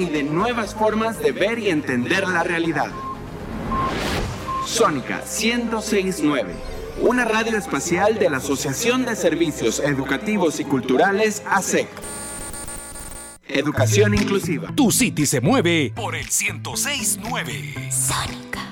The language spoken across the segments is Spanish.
y de nuevas formas de ver y entender la realidad. Sónica 1069, una radio espacial de la Asociación de Servicios Educativos y Culturales ASEC. Educación inclusiva. Tu City se mueve por el 1069. Sónica.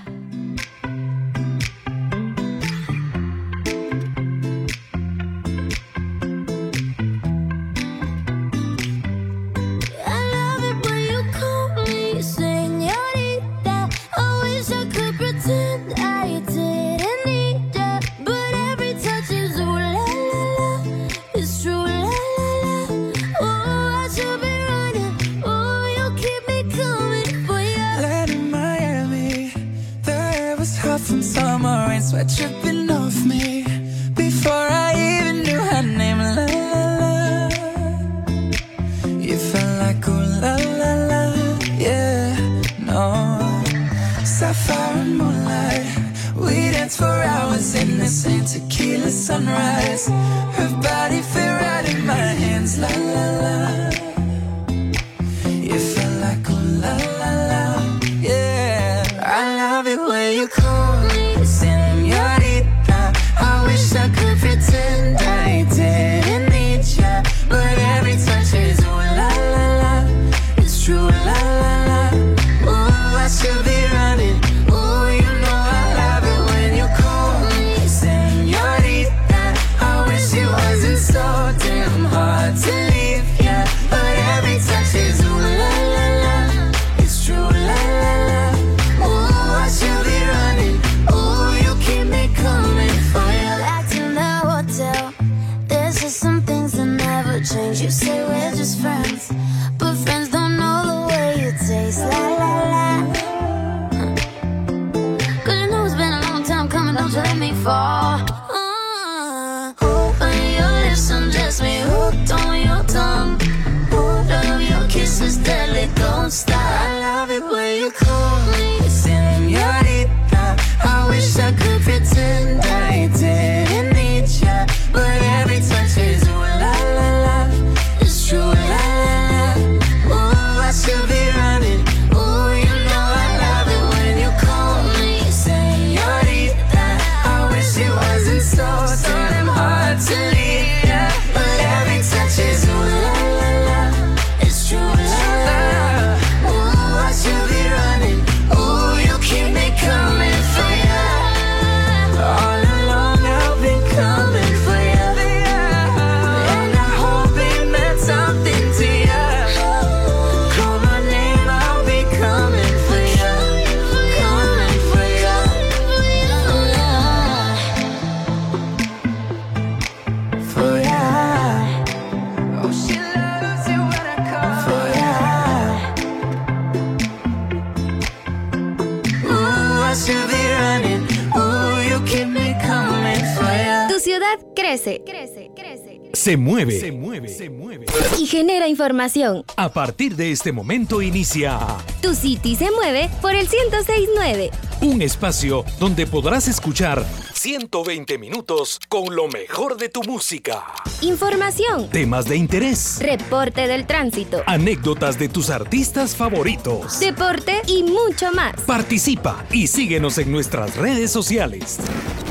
Genera información. A partir de este momento inicia. Tu City se mueve por el 1069. Un espacio donde podrás escuchar 120 minutos con lo mejor de tu música. Información. Temas de interés. Reporte del tránsito. Anécdotas de tus artistas favoritos. Deporte y mucho más. Participa y síguenos en nuestras redes sociales.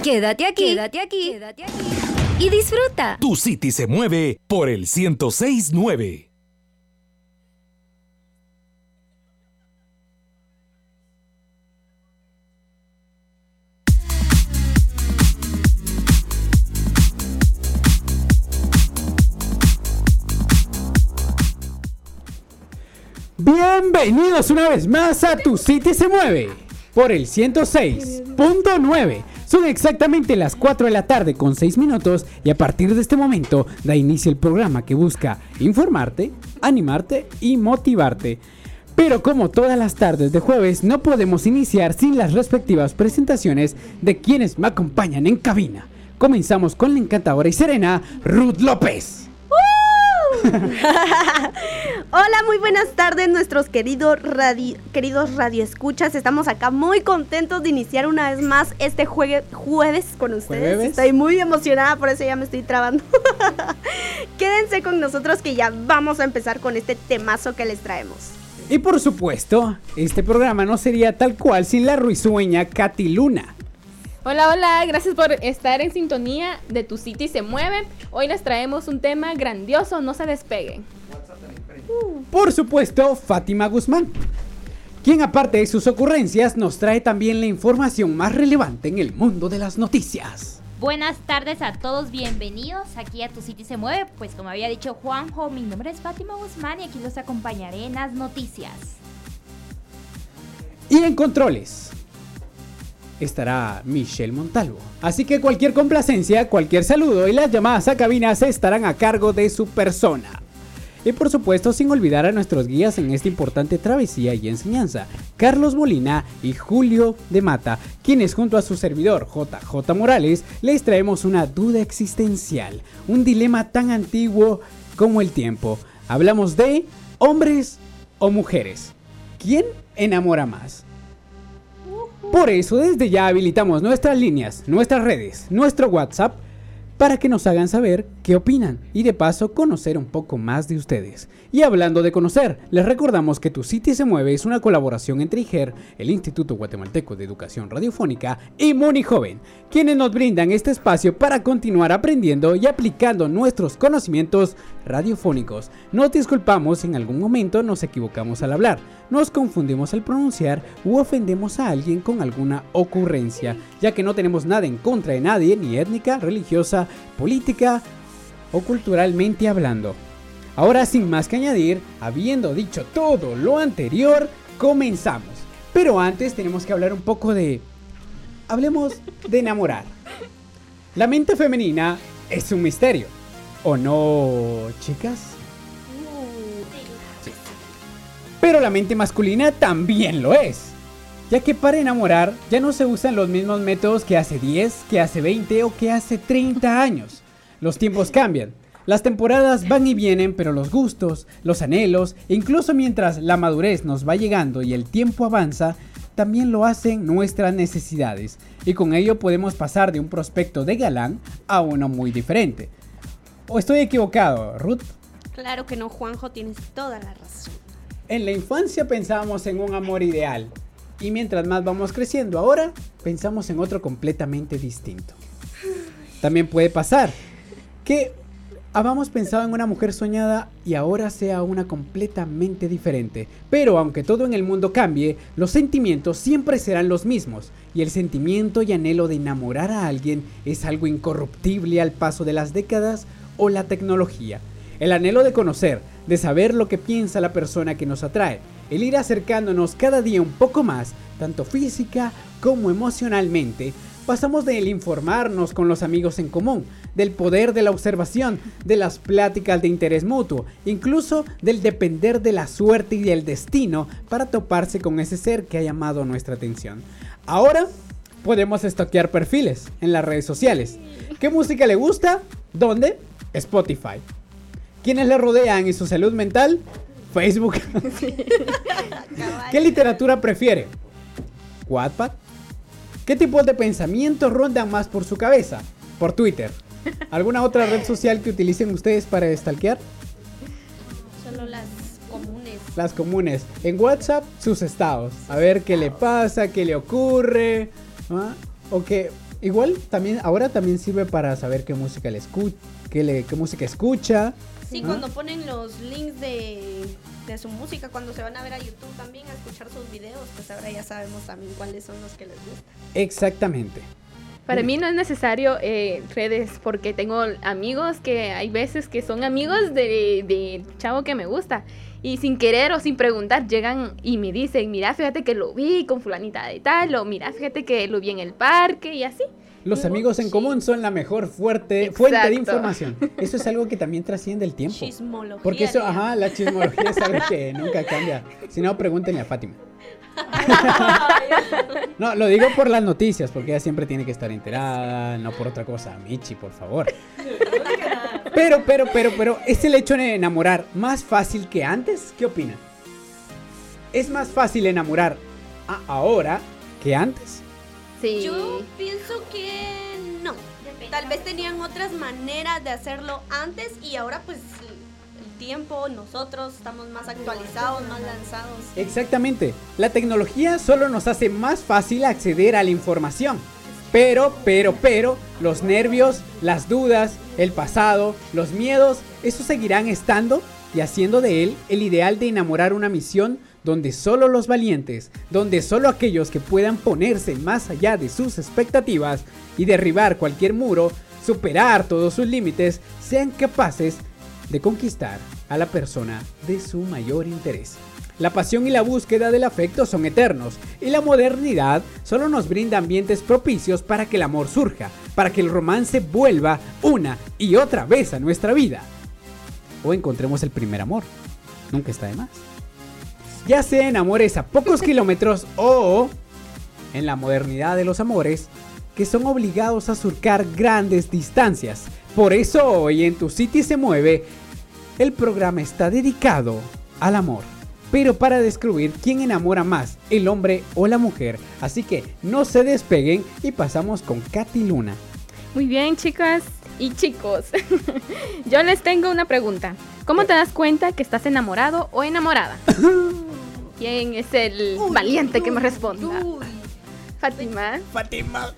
Quédate aquí. Quédate aquí. Quédate aquí y disfruta. Tu City se mueve por el 1069. Bienvenidos una vez más a Tu City se mueve por el 106.9 son exactamente las 4 de la tarde con 6 minutos y a partir de este momento da inicio el programa que busca informarte, animarte y motivarte. Pero como todas las tardes de jueves, no podemos iniciar sin las respectivas presentaciones de quienes me acompañan en cabina. Comenzamos con la encantadora y serena Ruth López. Hola, muy buenas tardes nuestros queridos radio, queridos radioescuchas. Estamos acá muy contentos de iniciar una vez más este jueves con ustedes. Estoy muy emocionada, por eso ya me estoy trabando. Quédense con nosotros que ya vamos a empezar con este temazo que les traemos. Y por supuesto, este programa no sería tal cual sin la ruisueña Katy Luna. Hola, hola, gracias por estar en sintonía de Tu City se mueve. Hoy les traemos un tema grandioso, no se despeguen. Por supuesto, Fátima Guzmán, quien aparte de sus ocurrencias nos trae también la información más relevante en el mundo de las noticias. Buenas tardes a todos, bienvenidos aquí a Tu City se mueve. Pues como había dicho Juanjo, mi nombre es Fátima Guzmán y aquí los acompañaré en las noticias. Y en controles, estará Michelle Montalvo. Así que cualquier complacencia, cualquier saludo y las llamadas a cabinas estarán a cargo de su persona. Y por supuesto, sin olvidar a nuestros guías en esta importante travesía y enseñanza, Carlos Molina y Julio de Mata, quienes junto a su servidor JJ Morales les traemos una duda existencial, un dilema tan antiguo como el tiempo. Hablamos de hombres o mujeres. ¿Quién enamora más? Por eso desde ya habilitamos nuestras líneas, nuestras redes, nuestro WhatsApp para que nos hagan saber qué opinan y de paso conocer un poco más de ustedes. Y hablando de conocer, les recordamos que Tu City se mueve es una colaboración entre IGER, el Instituto Guatemalteco de Educación Radiofónica y Moni Joven, quienes nos brindan este espacio para continuar aprendiendo y aplicando nuestros conocimientos radiofónicos. Nos disculpamos si en algún momento nos equivocamos al hablar, nos confundimos al pronunciar u ofendemos a alguien con alguna ocurrencia, ya que no tenemos nada en contra de nadie, ni étnica, religiosa, política o culturalmente hablando. Ahora sin más que añadir, habiendo dicho todo lo anterior, comenzamos. Pero antes tenemos que hablar un poco de... Hablemos de enamorar. La mente femenina es un misterio. ¿O no, chicas? Pero la mente masculina también lo es. Ya que para enamorar ya no se usan los mismos métodos que hace 10, que hace 20 o que hace 30 años. Los tiempos cambian. Las temporadas van y vienen, pero los gustos, los anhelos, incluso mientras la madurez nos va llegando y el tiempo avanza, también lo hacen nuestras necesidades. Y con ello podemos pasar de un prospecto de galán a uno muy diferente. ¿O estoy equivocado, Ruth? Claro que no, Juanjo, tienes toda la razón. En la infancia pensábamos en un amor ideal. Y mientras más vamos creciendo ahora, pensamos en otro completamente distinto. También puede pasar que habíamos pensado en una mujer soñada y ahora sea una completamente diferente. Pero aunque todo en el mundo cambie, los sentimientos siempre serán los mismos. Y el sentimiento y anhelo de enamorar a alguien es algo incorruptible al paso de las décadas o la tecnología. El anhelo de conocer, de saber lo que piensa la persona que nos atrae, el ir acercándonos cada día un poco más, tanto física como emocionalmente, pasamos del informarnos con los amigos en común, del poder de la observación, de las pláticas de interés mutuo, incluso del depender de la suerte y del destino para toparse con ese ser que ha llamado nuestra atención. Ahora podemos estoquear perfiles en las redes sociales. ¿Qué música le gusta? ¿Dónde? Spotify. ¿Quiénes le rodean y su salud mental? Facebook. ¿Qué literatura prefiere? Wattpad. ¿Qué tipos de pensamientos rondan más por su cabeza? Por Twitter. ¿Alguna otra red social que utilicen ustedes para stalkear? Solo las comunes. Las comunes. En WhatsApp, sus estados. A ver qué le pasa, qué le ocurre. ¿ah? O que igual también, ahora también sirve para saber qué música le escucha, qué, le, qué música escucha. Sí, cuando ponen los links de, de su música, cuando se van a ver a YouTube también a escuchar sus videos, pues ahora ya sabemos también cuáles son los que les gustan. Exactamente. Para mí no es necesario eh, redes porque tengo amigos que hay veces que son amigos de, de chavo que me gusta y sin querer o sin preguntar llegan y me dicen, mira, fíjate que lo vi con fulanita de tal o mira, fíjate que lo vi en el parque y así. Los amigos en común son la mejor fuerte, fuente de información. Eso es algo que también trasciende el tiempo. Chismología. Porque eso, ajá, la chismología es algo que nunca cambia. Si no, pregúntenle a Fátima. No, lo digo por las noticias, porque ella siempre tiene que estar enterada, no por otra cosa. Michi, por favor. Pero, pero, pero, pero, ¿es el hecho de enamorar más fácil que antes? ¿Qué opinan? ¿Es más fácil enamorar a- ahora que antes? Sí. Yo pienso que no. Tal vez tenían otras maneras de hacerlo antes y ahora pues tiempo, nosotros estamos más actualizados, más lanzados. Exactamente. La tecnología solo nos hace más fácil acceder a la información. Pero, pero, pero, los nervios, las dudas, el pasado, los miedos, eso seguirán estando y haciendo de él el ideal de enamorar una misión donde solo los valientes, donde solo aquellos que puedan ponerse más allá de sus expectativas y derribar cualquier muro, superar todos sus límites, sean capaces de conquistar a la persona de su mayor interés. La pasión y la búsqueda del afecto son eternos y la modernidad solo nos brinda ambientes propicios para que el amor surja, para que el romance vuelva una y otra vez a nuestra vida. O encontremos el primer amor. Nunca está de más ya sea en amores a pocos kilómetros o en la modernidad de los amores que son obligados a surcar grandes distancias. Por eso hoy en Tu City se mueve, el programa está dedicado al amor. Pero para descubrir quién enamora más, el hombre o la mujer. Así que no se despeguen y pasamos con Katy Luna. Muy bien, chicas y chicos. Yo les tengo una pregunta. ¿Cómo te das cuenta que estás enamorado o enamorada? ¿Quién es el valiente que me responda? Fátima. Fátima.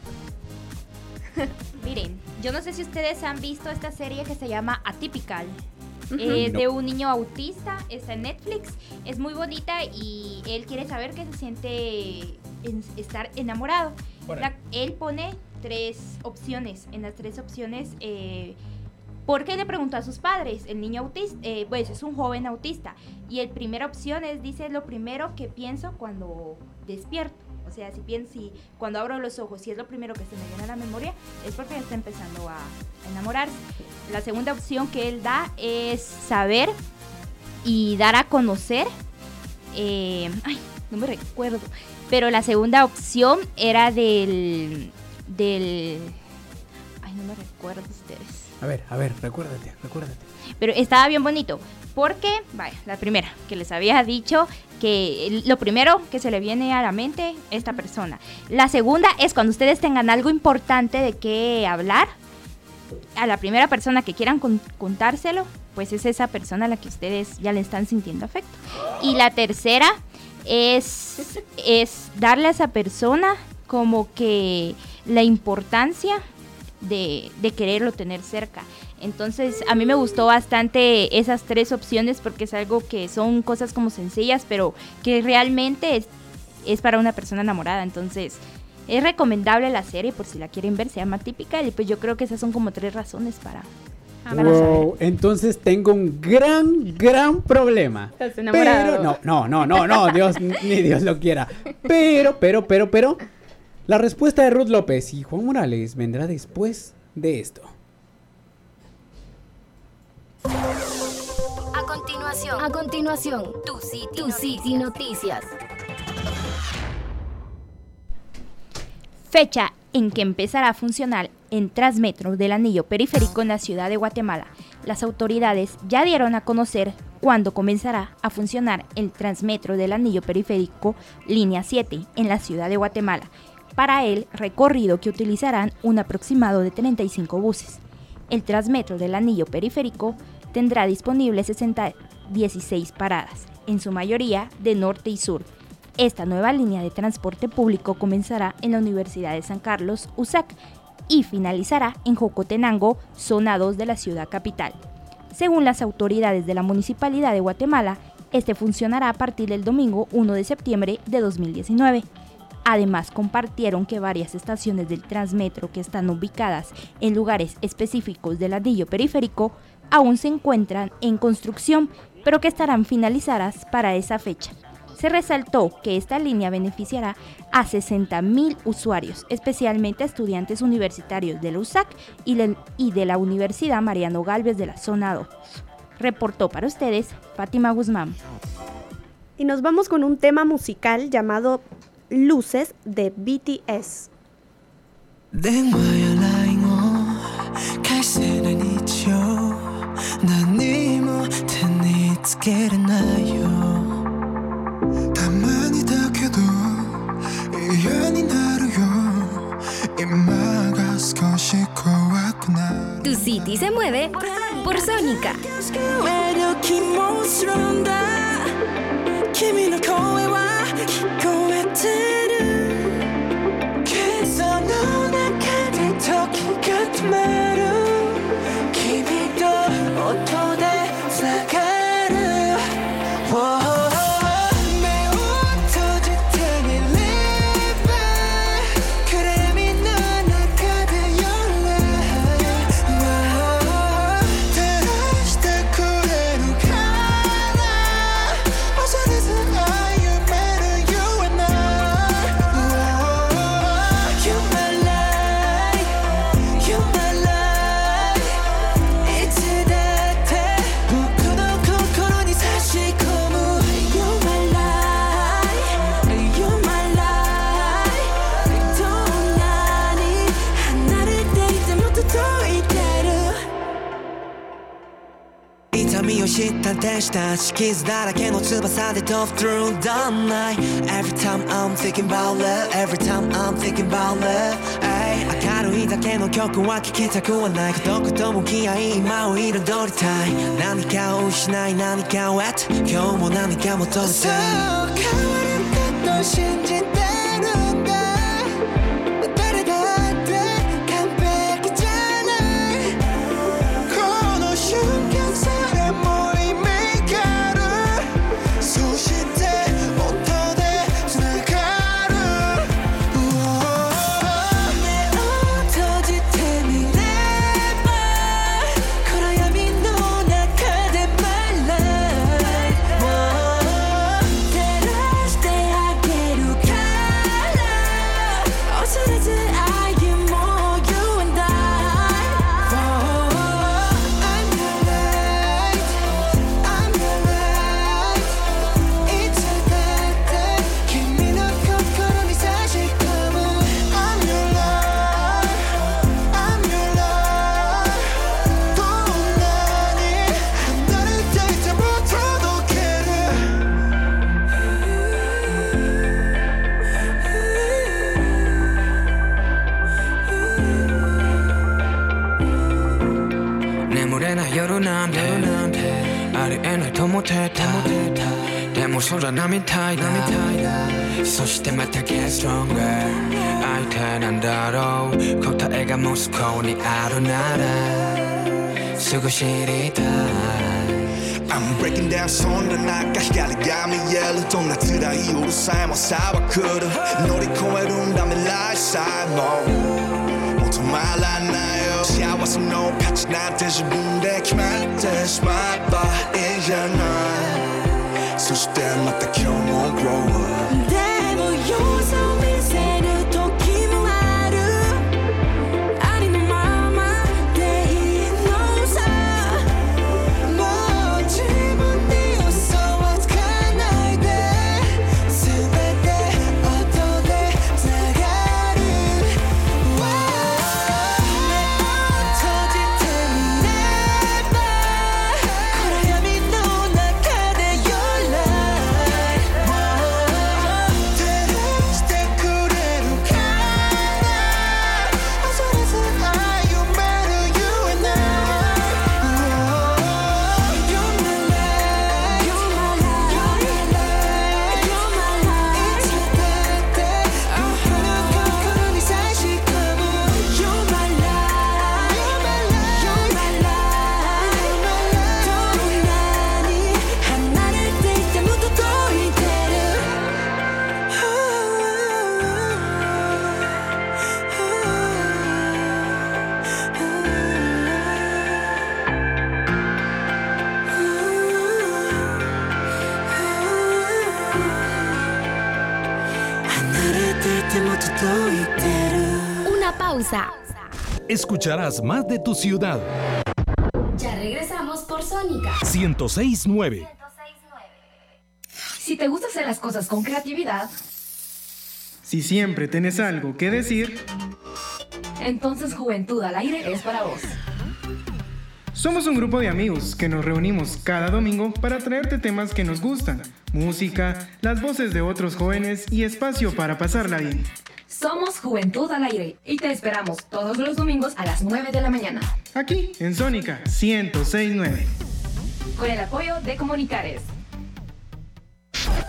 Miren, yo no sé si ustedes han visto esta serie que se llama Atypical. Es de un niño autista, está en Netflix, es muy bonita y él quiere saber que se siente estar enamorado. él pone tres opciones, en las tres opciones eh, porque le preguntó a sus padres, el niño autista, eh, pues es un joven autista, y el primera opción es, dice, lo primero que pienso cuando despierto. O sea, si pienso, cuando abro los ojos, si es lo primero que se me viene a la memoria, es porque está empezando a enamorarse. La segunda opción que él da es saber y dar a conocer. Eh, ay, no me recuerdo. Pero la segunda opción era del. Del. Ay, no me recuerdo ustedes. A ver, a ver, recuérdate, recuérdate. Pero estaba bien bonito. Porque, vaya, la primera, que les había dicho que lo primero que se le viene a la mente, esta persona. La segunda es cuando ustedes tengan algo importante de qué hablar, a la primera persona que quieran contárselo, pues es esa persona a la que ustedes ya le están sintiendo afecto. Y la tercera es, es darle a esa persona como que la importancia de, quererlo tener cerca. Entonces, a mí me gustó bastante esas tres opciones porque es algo que son cosas como sencillas, pero que realmente es, es para una persona enamorada. Entonces, es recomendable la serie por si la quieren ver, se llama Típica. Y pues yo creo que esas son como tres razones para, Wow, entonces tengo un gran, gran problema. ¿Estás enamorado? Pero, no, no, no, no, no, Dios, ni Dios lo quiera. Pero, pero, pero, pero, la respuesta de Ruth López y Juan Morales vendrá después de esto. A continuación, a continuación, tu City, Noticias. Fecha en que empezará a funcionar en Transmetro del anillo periférico en la ciudad de Guatemala. Las autoridades ya dieron a conocer cuándo comenzará a funcionar el Transmetro del anillo periférico línea 7 en la ciudad de Guatemala para el recorrido que utilizarán un aproximado de 35 buses. El Transmetro del anillo periférico tendrá disponibles 60, 16 paradas, en su mayoría de norte y sur. Esta nueva línea de transporte público comenzará en la Universidad de San Carlos, USAC, y finalizará en Jocotenango, zona 2 de la ciudad capital. Según las autoridades de la Municipalidad de Guatemala, este funcionará a partir del domingo 1 de septiembre de 2019. Además, compartieron que varias estaciones del Transmetro que están ubicadas en lugares específicos del anillo periférico aún se encuentran en construcción, pero que estarán finalizadas para esa fecha. Se resaltó que esta línea beneficiará a 60.000 usuarios, especialmente a estudiantes universitarios de la USAC y, de la Universidad Mariano Galvez de la Zona 2. Reportó para ustedes Fátima Guzmán. Y nos vamos con un tema musical llamado Luces de BTS. Tu City se mueve por Sónica. 君の声は聞こえてる。今朝の中で時が止まる。痛みを知った天使たち傷だらけの翼で飛ぶ through the night Every time I'm thinking about love Every time I'm thinking about love ay. 明るいだけの曲は聴きたくはない。孤独と向き合い今を彩りたい。何かを失い何かを得て今日も何か求めてそう変わること信じて。えないと思ってた。でも空並みたいだ。そしてまた Get stronger 相手なんだろう。答えがモスコにあるなら。すぐ知りたい。I'm breaking down そんな中光が見える。どんな辛い夜さえも朝は来る。乗り越えるんだ未来さえも。 말았나요 지하와서 같이 나한테 주는데 그만해 Smart by 이제나 수십 대 맞다 경험 grow up 내 모욕사 Escucharás más de tu ciudad. Ya regresamos por Sónica. 1069. Si te gusta hacer las cosas con creatividad, Si siempre tienes algo que decir, entonces Juventud al Aire es para vos. somos un grupo de amigos que nos reunimos cada domingo para traerte temas que nos gustan, música, las voces de otros jóvenes y espacio para pasarla bien. Somos Juventud al Aire y te esperamos todos los domingos a las 9 de la mañana. Aquí en Sónica 1069. con el apoyo de Comunicares.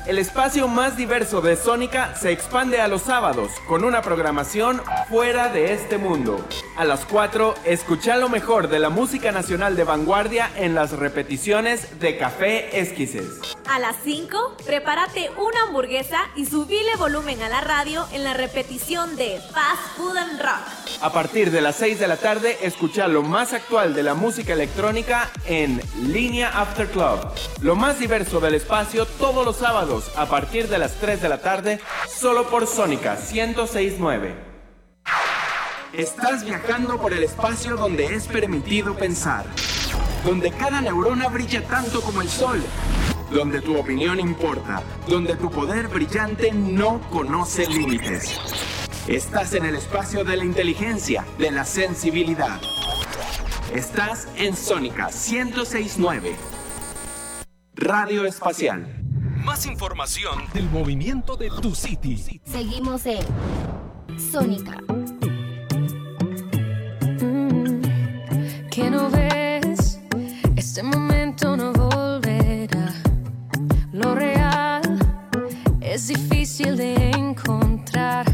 El espacio más diverso de Sónica se expande a los sábados con una programación fuera de este mundo. A las 4, escucha lo mejor de la música nacional de vanguardia en las repeticiones de Café Esquises. A las 5, prepárate una hamburguesa y subile volumen a la radio en la repetición de Fast Food and Rock. A partir de las 6 de la tarde, escucha lo más actual de la música electrónica en Línea After Club. Lo más diverso del espacio todos los sábados a partir de las 3 de la tarde, solo por Sónica 1069. Estás viajando por el espacio donde es permitido pensar, donde cada neurona brilla tanto como el sol, donde tu opinión importa, donde tu poder brillante no conoce límites. Estás en el espacio de la inteligencia, de la sensibilidad. Estás en Sónica 1069. Radio Espacial. Más información del movimiento de tu city. Seguimos en Sónica. que no ves, este momento no volverá. Lo real es difícil de encontrar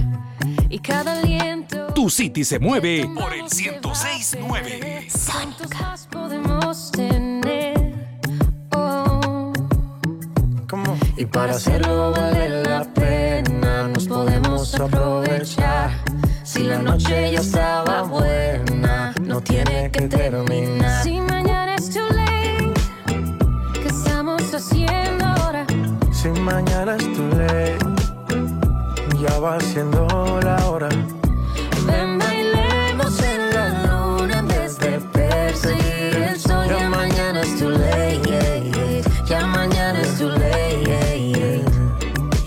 y cada aliento. Tu city se mueve por el 1069. ¿Cuántos más podemos tener? Para hacerlo vale la pena, nos podemos aprovechar. Si la noche ya estaba buena, no tiene que terminar. Si mañana es too late, ¿qué estamos haciendo ahora? Si mañana es too late, ya va siendo la hora.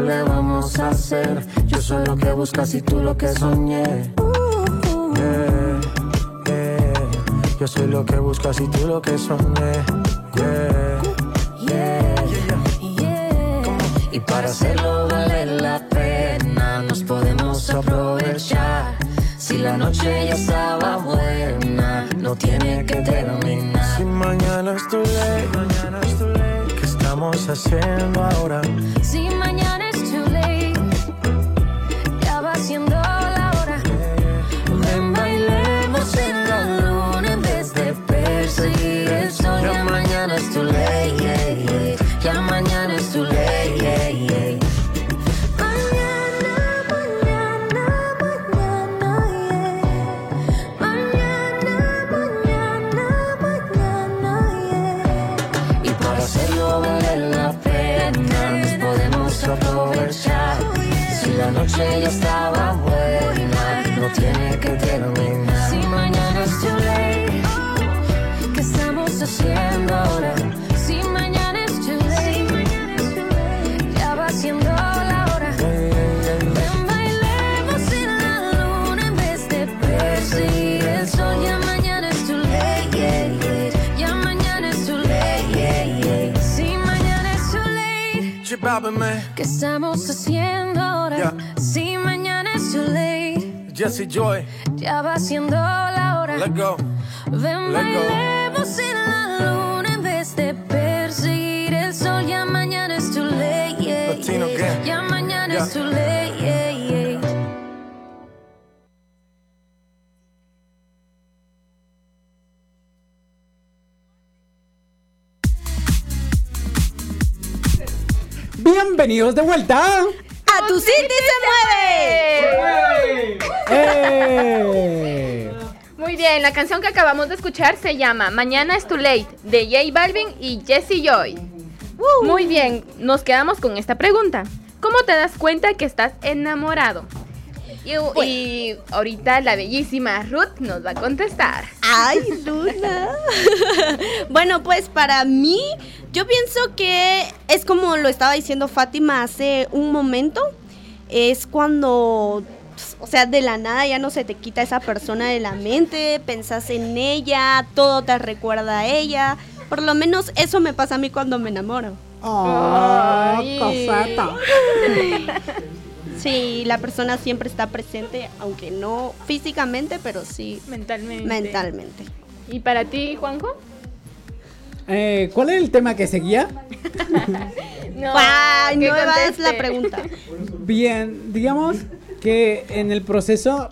le vamos a hacer? Yo soy lo que buscas y tú lo que soñé. Yo soy lo que buscas y tú lo que soñé. Y para hacerlo vale la pena, nos podemos aprovechar. Si la noche ya estaba buena, no tiene que terminar. Si mañana es tu ley, mañana es tu ley. ¿Qué estamos haciendo ahora? Si mañana es noche ya estaba buena, no tiene que terminar. Si mañana es too late, ¿qué estamos haciendo ahora? Si mañana es too late, ya va siendo la hora. Ven, bailemos en la luna en vez de perseguir el sol. Ya mañana es too late, ya mañana es too late. Si mañana es too late, ¿qué estamos haciendo Jesse Joy, Ya va siendo la hora. let go. Ven, Let go. bailemos en la luna en vez de perseguir el sol. Ya mañana es too late, yeah, Latino yeah. Ya mañana Yeah. es too late, yeah, yeah. Bienvenidos de vuelta. ¡A tu City se mueve! ¡Eh! Muy bien, la canción que acabamos de escuchar se llama Mañana es Too Late de J Balvin y Jesse Joy. Muy bien, nos quedamos con esta pregunta. ¿Cómo te das cuenta que estás enamorado? Y, y ahorita la bellísima Ruth nos va a contestar. Ay, Luna. bueno, pues para mí, yo pienso que es como lo estaba diciendo Fátima hace un momento. Es cuando, o sea, de la nada ya no se te quita esa persona de la mente, pensás en ella, todo te recuerda a ella. Por lo menos eso me pasa a mí cuando me enamoro. Oh, coseta. Sí, la persona siempre está presente, aunque no físicamente, pero sí mentalmente. Mentalmente. ¿Y para ti, Juanjo? Eh, ¿Cuál es el tema que seguía? no, Ay, nueva es la pregunta. Bien, digamos que en el proceso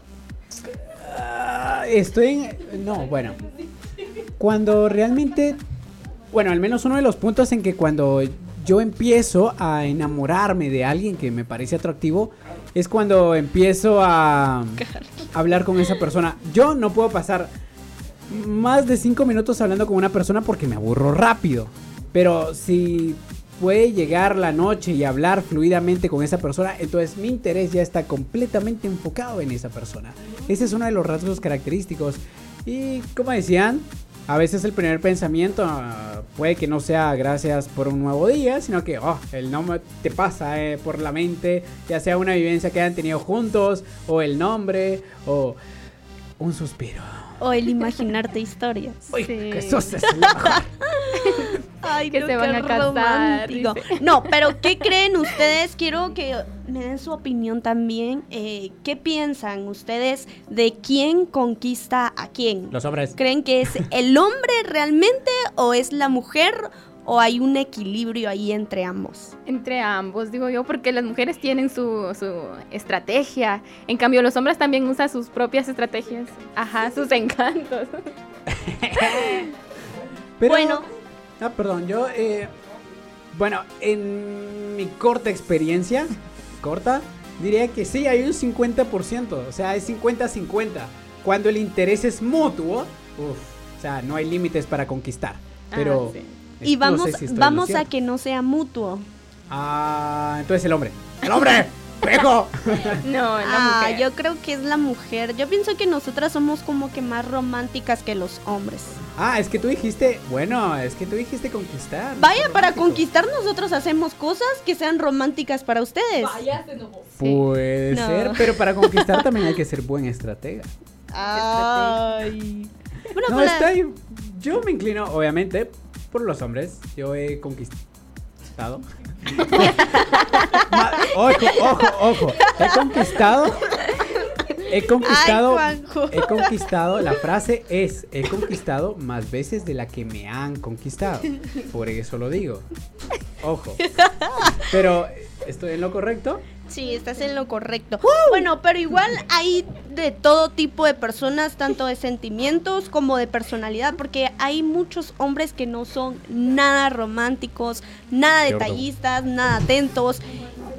ah, estoy en... No, bueno. Cuando realmente... Bueno, al menos uno de los puntos en que cuando yo empiezo a enamorarme de alguien que me parece atractivo es cuando empiezo a hablar con esa persona. Yo no puedo pasar más de cinco minutos hablando con una persona porque me aburro rápido. Pero si puede llegar la noche y hablar fluidamente con esa persona, entonces mi interés ya está completamente enfocado en esa persona. Ese es uno de los rasgos característicos. Y como decían, a veces el primer pensamiento ah, puede que no sea gracias por un nuevo día, sino que oh, el nombre te pasa eh, por la mente, ya sea una vivencia que hayan tenido juntos, o el nombre, o un suspiro. O el imaginarte historias. Uy, Sí. que es Ay, Que no, se van a casar. No, pero ¿qué creen ustedes? Quiero que me den su opinión también. Eh, ¿Qué piensan ustedes de quién conquista a quién? Los hombres. ¿Creen que es el hombre realmente o es la mujer o hay un equilibrio ahí entre ambos? Entre ambos, digo yo, porque las mujeres tienen su, su estrategia. En cambio, los hombres también usan sus propias estrategias. Ajá, sus encantos. Pero, Bueno. Ah, perdón, yo, eh, bueno, en mi corta experiencia, corta, diría que sí, hay un 50%, o sea, es 50-50. Cuando el interés es mutuo, uff, o sea, no hay límites para conquistar. Pero... sí. Y no vamos, sé si vamos a que no sea mutuo. Ah, entonces el hombre. ¡El hombre! ¡Viejo! No, la Ah, mujer. yo creo que es la mujer. Yo pienso que nosotras somos como que más románticas que los hombres. Ah, es que tú dijiste, bueno, es que tú dijiste conquistar. Vaya, para conquistar nosotros hacemos cosas que sean románticas para ustedes. Puede No. ser, pero para conquistar también hay que ser buen estratega. Ay. Bueno, No, pues ahí. Yo me inclino, obviamente, por los hombres. Yo he conquistado. Ojo, ojo, ojo. He conquistado. He conquistado. Ay, he conquistado. La frase es: He conquistado más veces de la que me han conquistado. Por eso lo digo. Ojo. Pero, ¿estoy en lo correcto? Sí, estás en lo correcto. Bueno, pero igual hay de todo tipo de personas, tanto de sentimientos como de personalidad, porque hay muchos hombres que no son nada románticos, nada detallistas, nada atentos.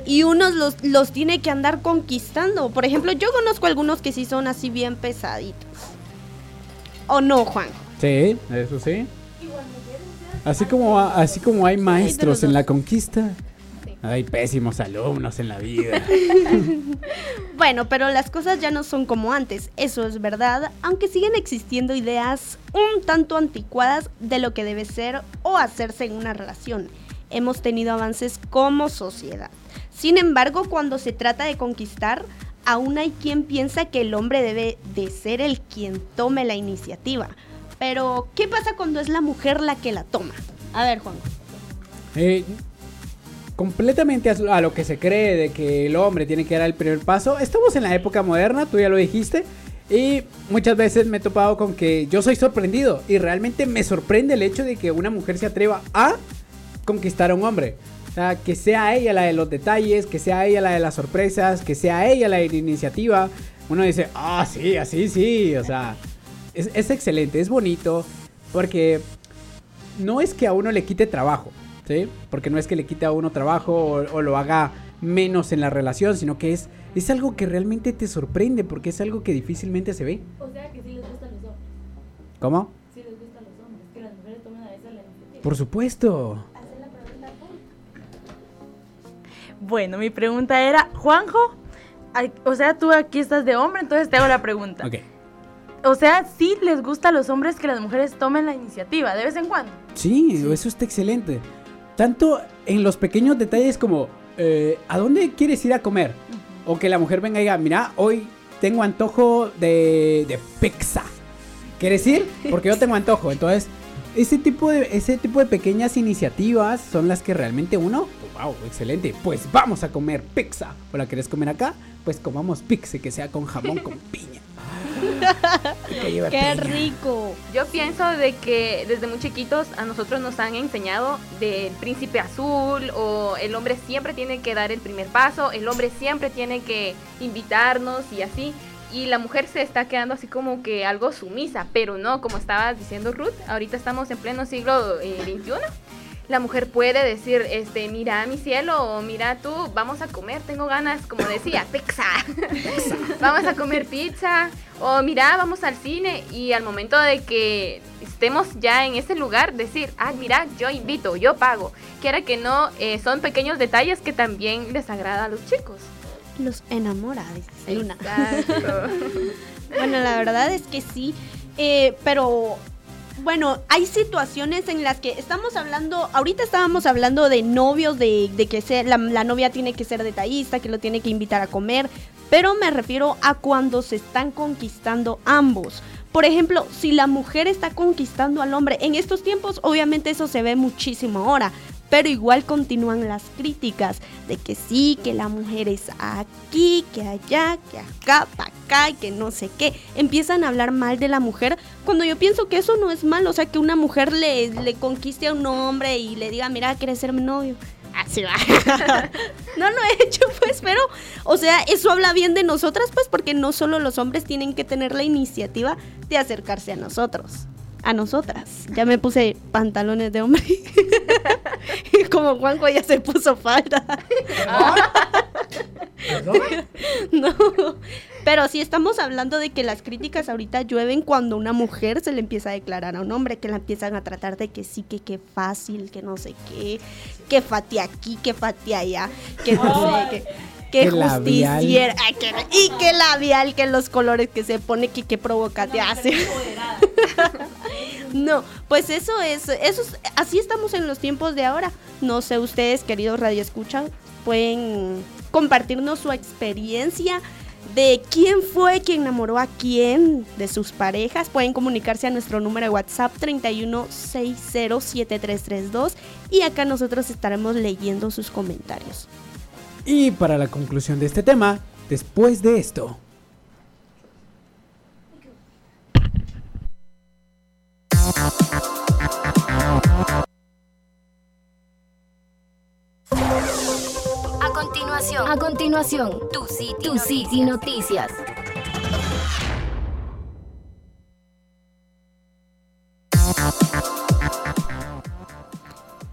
Y unos los, los tiene que andar conquistando. Por ejemplo, yo conozco algunos que sí son así bien pesaditos. ¿O no, Juan? Sí, eso sí. Así como, así como hay maestros en la conquista, hay pésimos alumnos en la vida. Bueno, pero las cosas ya no son como antes, eso es verdad, aunque siguen existiendo ideas un tanto anticuadas de lo que debe ser o hacerse en una relación. Hemos tenido avances como sociedad. Sin embargo, cuando se trata de conquistar, aún hay quien piensa que el hombre debe de ser el quien tome la iniciativa. Pero, ¿qué pasa cuando es la mujer la que la toma? A ver, Juan. Eh, completamente a, lo que se cree de que el hombre tiene que dar el primer paso. Estamos en la época moderna, tú ya lo dijiste. Y muchas veces me he topado con que yo soy sorprendido. Y realmente me sorprende el hecho de que una mujer se atreva a conquistar a un hombre. O sea, que sea ella la de los detalles, que sea ella la de las sorpresas, que sea ella la de la iniciativa. Uno dice, ah, sí, así, sí. O sea, es, es excelente, es bonito. Porque no es que a uno le quite trabajo, ¿sí? Porque no es que le quite a uno trabajo o, o lo haga menos en la relación, sino que es, es algo que realmente te sorprende porque es algo que difícilmente se ve. O sea que sí les gustan los hombres. ¿Cómo? Sí les gustan los hombres. Que las mujeres tomen a veces la iniciativa. Por supuesto. Bueno, mi pregunta era, Juanjo, o sea, tú aquí estás de hombre, entonces te hago la pregunta. Ok. O sea, sí les gusta a los hombres que las mujeres tomen la iniciativa de vez en cuando. Sí, eso está excelente. Tanto en los pequeños detalles como, eh, ¿a dónde quieres ir a comer? O que la mujer venga y diga, mira, hoy tengo antojo de, de pizza. ¿Quieres ir? Porque yo tengo antojo. Entonces, ese tipo, de, ese tipo de pequeñas iniciativas son las que realmente uno, wow, excelente, pues vamos a comer pizza. ¿O la quieres comer acá? Pues comamos pizza, que sea con jamón, con piña. ¡Qué rico! Yo pienso de que desde muy chiquitos a nosotros nos han enseñado del príncipe azul o el hombre siempre tiene que dar el primer paso, el hombre siempre tiene que invitarnos y así. Y la mujer se está quedando así como que algo sumisa, pero no, como estabas diciendo Ruth, ahorita estamos en pleno siglo eh, XXI. La mujer puede decir, este, mira mi cielo, o mira tú, vamos a comer, tengo ganas, como decía, pizza. vamos a comer pizza, o mira, vamos al cine, y al momento de que estemos ya en ese lugar, decir, ah, mira, yo invito, yo pago. Quiera que no, eh, son pequeños detalles que también les agrada a los chicos. Los enamora, dice Luna. Exacto. bueno, la verdad es que sí, eh, pero bueno, hay situaciones en las que estamos hablando, ahorita estábamos hablando de novios, de, que la novia tiene que ser detallista, que lo tiene que invitar a comer, pero me refiero a cuando se están conquistando ambos. Por ejemplo, si la mujer está conquistando al hombre, en estos tiempos obviamente eso se ve muchísimo ahora, pero igual continúan las críticas de que sí, que la mujer es aquí, que allá, que acá, para acá y que no sé qué. Empiezan a hablar mal de la mujer cuando yo pienso que eso no es malo, o sea, que una mujer le, le conquiste a un hombre y le diga, mira, quieres ser mi novio. Así va. no lo he hecho, pues, pero, o sea, eso habla bien de nosotras, pues, porque no solo los hombres tienen que tener la iniciativa de acercarse a nosotros. A nosotras. Ya me puse pantalones de hombre. Como Juanjo ya se puso falda. no. Pero sí estamos hablando de que las críticas ahorita llueven cuando una mujer se le empieza a declarar a un hombre, que la empiezan a tratar de que sí, que qué fácil, que no sé qué, que fati aquí, que fati allá, que no sé qué. Que justiciera, ay, que- y que labial, que los colores que se pone, que qué provoca te hace. No, pues eso es, eso es- así estamos en los tiempos de ahora. No sé ustedes, queridos radioescuchan, pueden compartirnos su experiencia de quién fue quien enamoró a quién de sus parejas. Pueden comunicarse a nuestro número de WhatsApp 31607332 y acá nosotros estaremos leyendo sus comentarios. Y para la conclusión de este tema, después de esto. A continuación, a continuación, tu City, tu City Noticias.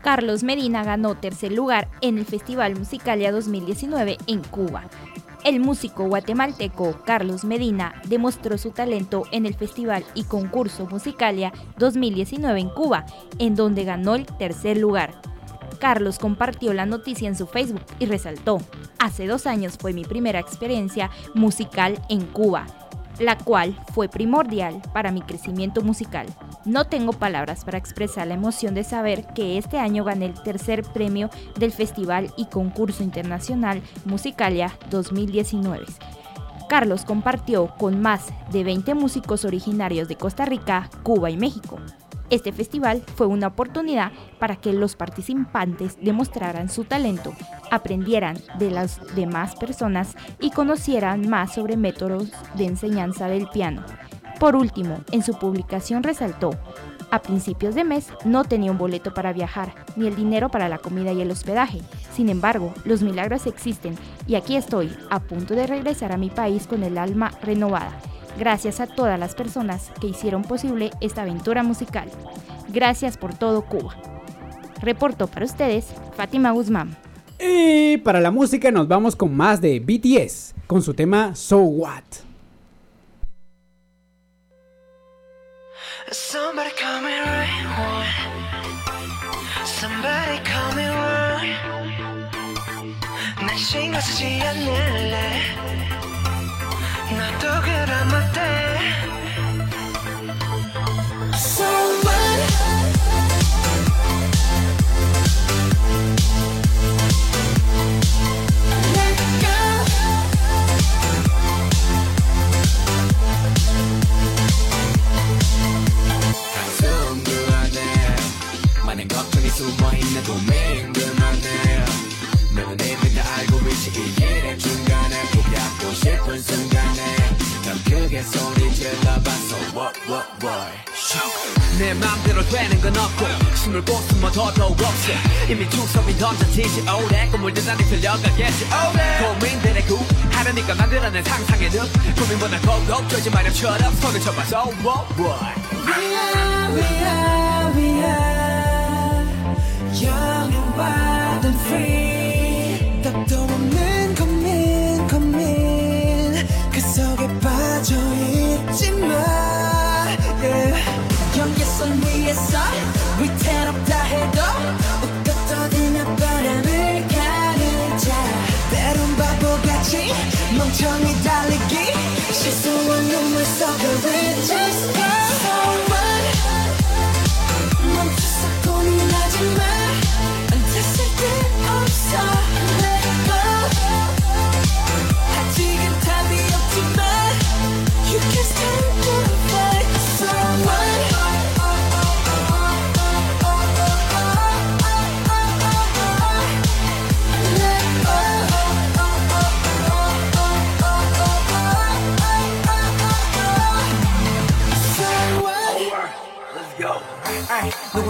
Carlos Medina ganó tercer lugar en el Festival Musicalia 2019 en Cuba. El músico guatemalteco Carlos Medina demostró su talento en el Festival y Concurso Musicalia 2019 en Cuba, en donde ganó el tercer lugar. Carlos compartió la noticia en su Facebook y resaltó, hace dos años fue mi primera experiencia musical en Cuba, la cual fue primordial para mi crecimiento musical. No tengo palabras para expresar la emoción de saber que este año gané el tercer premio del Festival y Concurso Internacional Musicalia 2019. Carlos compartió con más de 20 músicos originarios de Costa Rica, Cuba y México. Este festival fue una oportunidad para que los participantes demostraran su talento, aprendieran de las demás personas y conocieran más sobre métodos de enseñanza del piano. Por último, en su publicación resaltó, a principios de mes no tenía un boleto para viajar, ni el dinero para la comida y el hospedaje. Sin embargo, los milagros existen y aquí estoy, a punto de regresar a mi país con el alma renovada. Gracias a todas las personas que hicieron posible esta aventura musical. Gracias por todo Cuba. Reportó para ustedes Fátima Guzmán. Y para la música nos vamos con más de BTS, con su tema So What. Somebody call me right one. Somebody call me one. 날 신경 쓰지 않을래 숨 그만해 많은 걱정이 숨어있는 고민 그만해 너는 이미 다 알고 있지 넌 크게 소리 질러봤어 what what what 내 맘대로 되는 건 없고 숨을 곳으면 더더욱 없어. 이미 축성이 던져지지 오래. 꿈을 대단히 들려가겠지 오래. 고민들의 구 하려니까 만들어낸 상상의 늪. 고민보다 고고 쫄지 마렴처럼 손을 쳐봐. So what what We are, we are, we are. Young and wild and free 웃지 마. Yeah. 경계선 위에서 위태롭다 해도 웃고 떠드며 바람을 가르자. 때론 바보같이 멍청이 달리기. 실수와 눈물 속을 We're just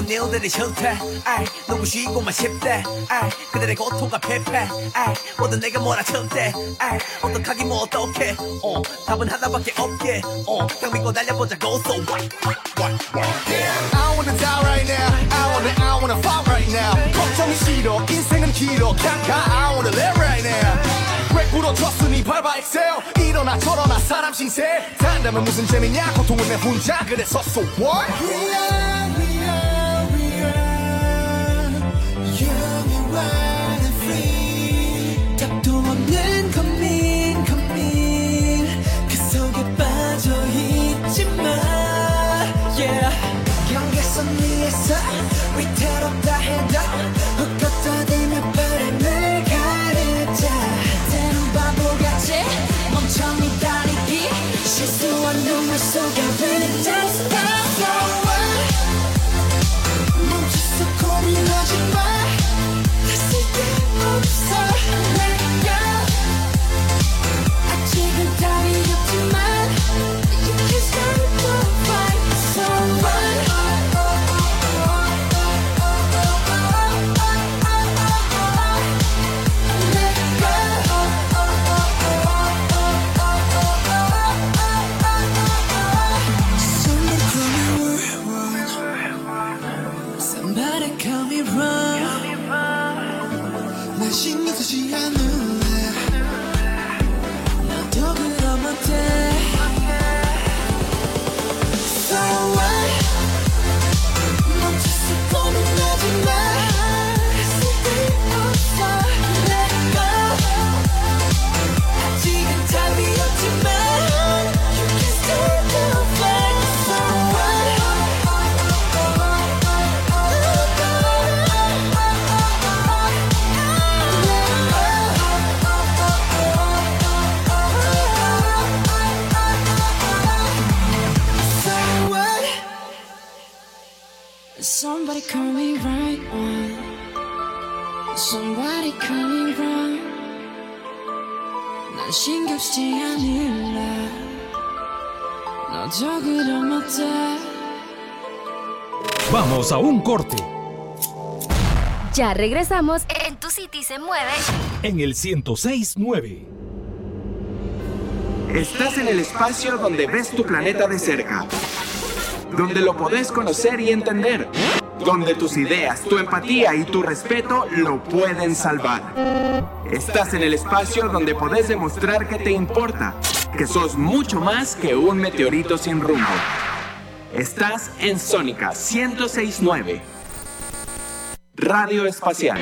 누군 일들이 싫대 아이, 누구 쉬고만 싶대. 아이, 그들의 고통과 패패 아이, 모두 내가 몰아쳤대. 아이, 어떡하기 뭐 어떡해. 어, 답은 하나밖에 없게. 어, 딱 믿고 달려보자고 so what, what, what, what. I wanna die right now. I wanna I wanna fight right now. 걱정이 싫어. 인생은 길어. 가 I wanna live right now. 왜 부러졌으니? 밟아 excel. 일어나 저러나 사람 신세. 단다면 무슨 재미냐? 고통은 내 혼자. 그래서 so what? We 서 위태롭다 해도 떠들며 바람을 가르자 때론 바보같이 멍청이 다니기 실수한 눈물 속에 we just go forward 멈춰서 고민하지 마. 됐을 때 없어 Ya regresamos en Tu City se mueve. En el 1069. Estás en el espacio donde ves tu planeta de cerca. Donde lo podés conocer y entender. Donde tus ideas, tu empatía y tu respeto lo pueden salvar. Estás en el espacio donde podés demostrar que te importa. Que sos mucho más que un meteorito sin rumbo. Estás en Sónica 1069. Radio Espacial.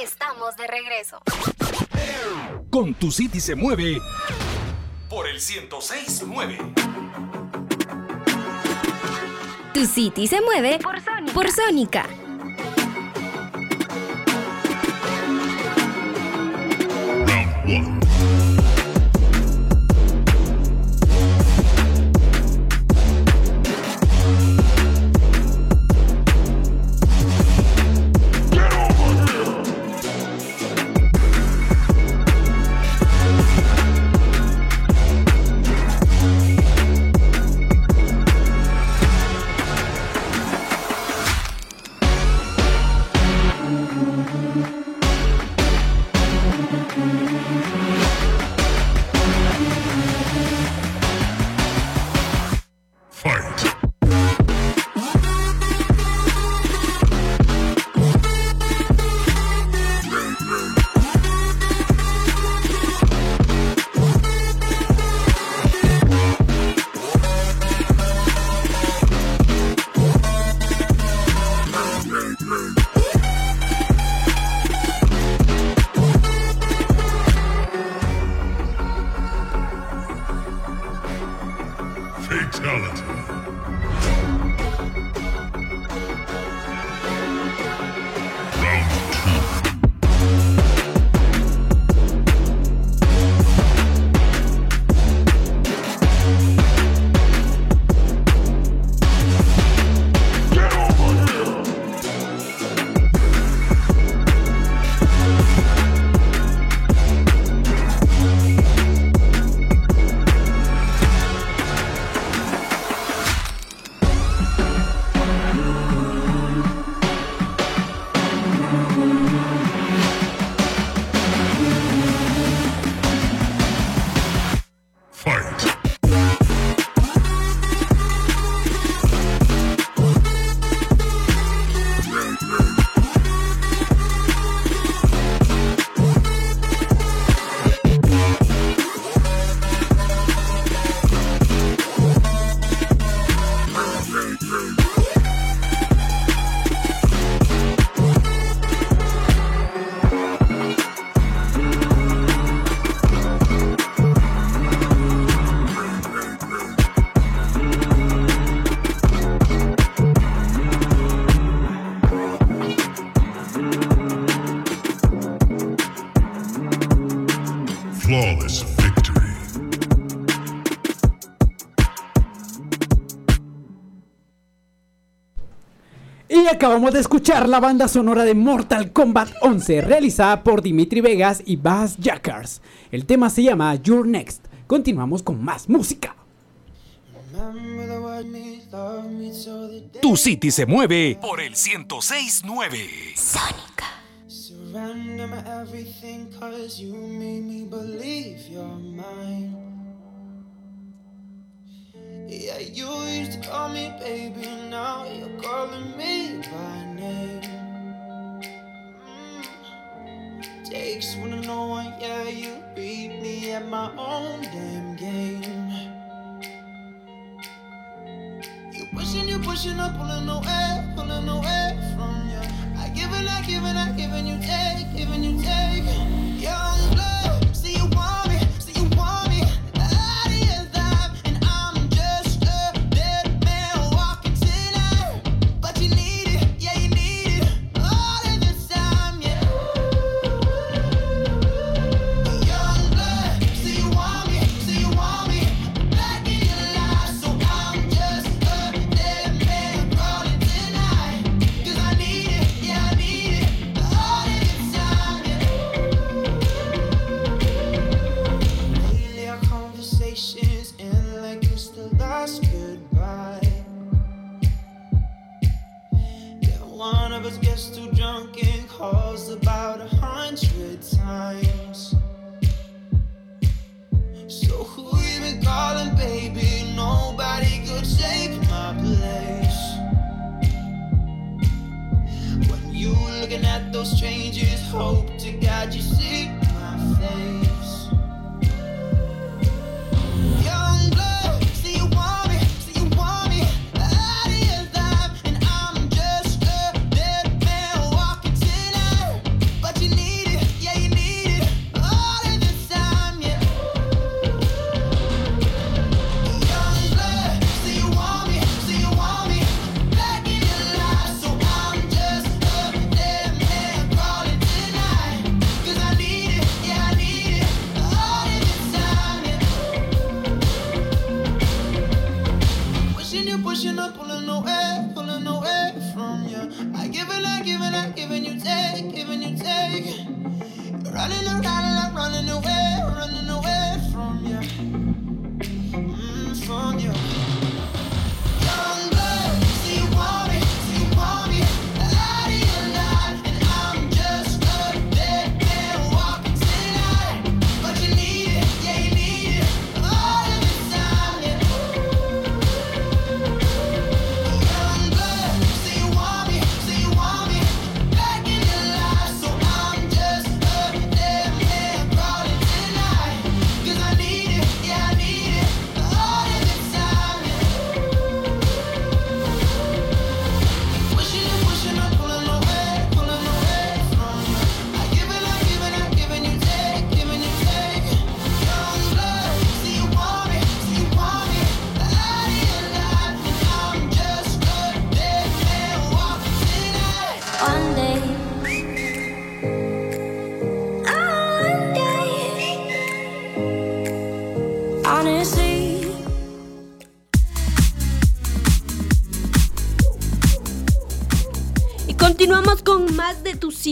Estamos de regreso. Con tu City se mueve por el 1069. Tu City se mueve por Sónica. Flawless acabamos de escuchar la banda sonora de Mortal Kombat 11, realizada por Dimitri Vegas y Bass Jackers. El tema se llama Your Next. Continuamos con más música. Tu City se mueve por el 1069. Sónica. Surrender my everything cause you made me believe you're mine. Yeah, you used to call me baby, now you're calling me by name. Mm. Takes one to know one, yeah, you beat me at my own damn game. You pushing, you pushing, I'm pulling away, pulling away from you. I give and I give and I give and you take, give and you take. Young blood, hope to God you see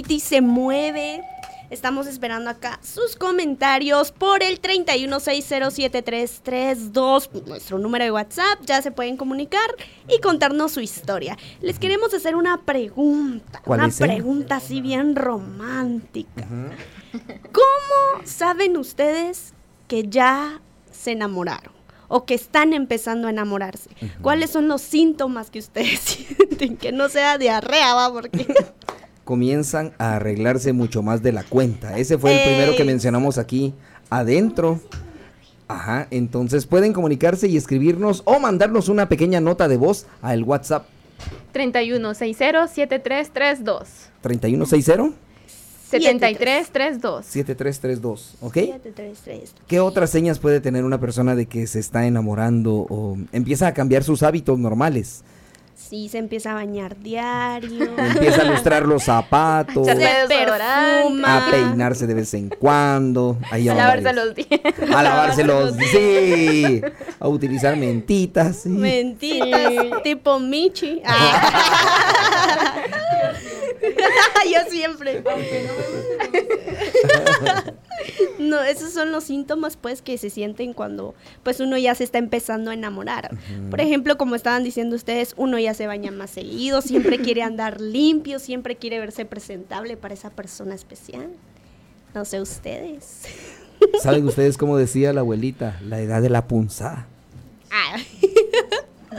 City se mueve. Estamos esperando acá sus comentarios por el 31607332, nuestro número de WhatsApp. Ya se pueden comunicar y contarnos su historia. Les queremos hacer una pregunta. ¿Cuál una es, pregunta así bien romántica. ¿Cómo saben ustedes que ya se enamoraron? O que están empezando a enamorarse. ¿Cuáles son los síntomas que ustedes sienten? Que no sea diarrea, va, porque Comienzan a arreglarse mucho más de la cuenta. Ese fue el primero que mencionamos aquí adentro. Ajá, entonces pueden comunicarse y escribirnos o mandarnos una pequeña nota de voz al WhatsApp 3160-7332. 3160 7332. 7332, ¿ok? 733. ¿Qué otras señas puede tener una persona de que se está enamorando o empieza a cambiar sus hábitos normales? Sí, se empieza a bañar diario. Empieza a lustrar los zapatos, Se perfuma. a peinarse de vez en cuando, ahí A lavarse varios. los dientes. a lavarse los, sí, a utilizar mentitas, sí. Mentitas, tipo Michi. Ah. Yo siempre. No, esos son los síntomas pues que se sienten cuando pues uno ya se está empezando a enamorar. Por ejemplo, como estaban diciendo ustedes, uno ya se baña más seguido, siempre quiere andar limpio, siempre quiere verse presentable para esa persona especial. No sé ustedes. ¿Saben ustedes cómo decía la abuelita? La edad de la punzada. Ah.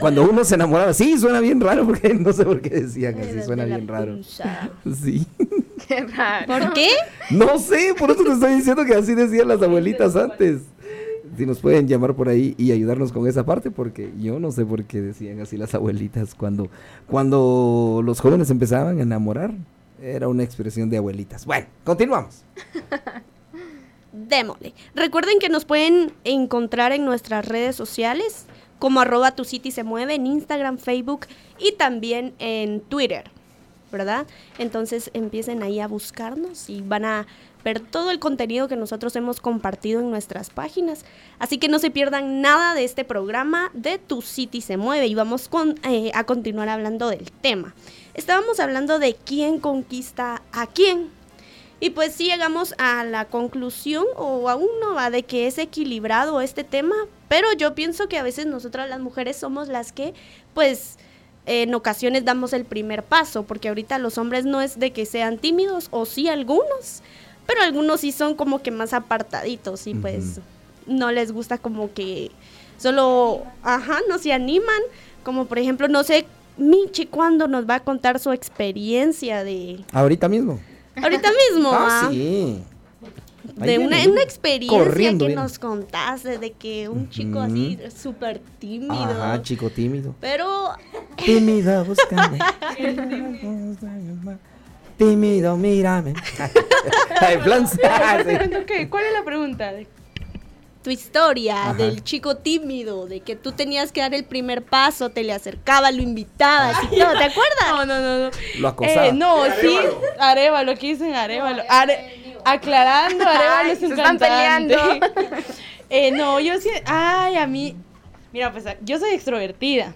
Cuando uno se enamoraba, sí, suena bien raro, porque no sé por qué decían así, suena bien raro. Sí. Qué raro. ¿Por qué? No sé, por eso te estoy diciendo que así decían las abuelitas antes. Si nos pueden llamar por ahí y ayudarnos con esa parte, porque yo no sé por qué decían así las abuelitas cuando, cuando los jóvenes empezaban a enamorar. Era una expresión de abuelitas. Bueno, continuamos. Démosle. Recuerden que nos pueden encontrar en nuestras redes sociales como arroba tu City se mueve en Instagram, Facebook y también en Twitter, ¿verdad? Entonces empiecen ahí a buscarnos y van a ver todo el contenido que nosotros hemos compartido en nuestras páginas. Así que no se pierdan nada de este programa de Tu City se mueve y vamos con, eh, a continuar hablando del tema. Estábamos hablando de quién conquista a quién. Y pues sí llegamos a la conclusión, o aún no va, de que es equilibrado este tema, pero yo pienso que a veces nosotras las mujeres somos las que, pues, en ocasiones damos el primer paso, porque ahorita los hombres no es de que sean tímidos, o sí algunos, pero algunos sí son como que más apartaditos y pues no les gusta como que solo, ajá, no se animan, como por ejemplo, no sé, Michi cuándo nos va a contar su experiencia de... Ahorita mismo. Ahorita mismo. Ah, ah, sí. De una, experiencia Corriendo que viene. nos contaste de que un chico así súper tímido. Ajá, chico tímido. Pero Tímido, búscame. Tímido, mírame. Ay, plan. ¿Qué? ¿Cuál es la pregunta? tu historia Ajá. del chico tímido, de que tú tenías que dar el primer paso, te le acercabas, lo invitabas y todo, ¿te acuerdas? No, no, no. no. Lo acosaba. Eh, no, sí, Arevalo, ¿qué dicen Arevalo? Are- aclarando, Arevalo es un se están cantante. peleando. Eh, no, yo sí, ay, a mí, mira, pues yo soy extrovertida.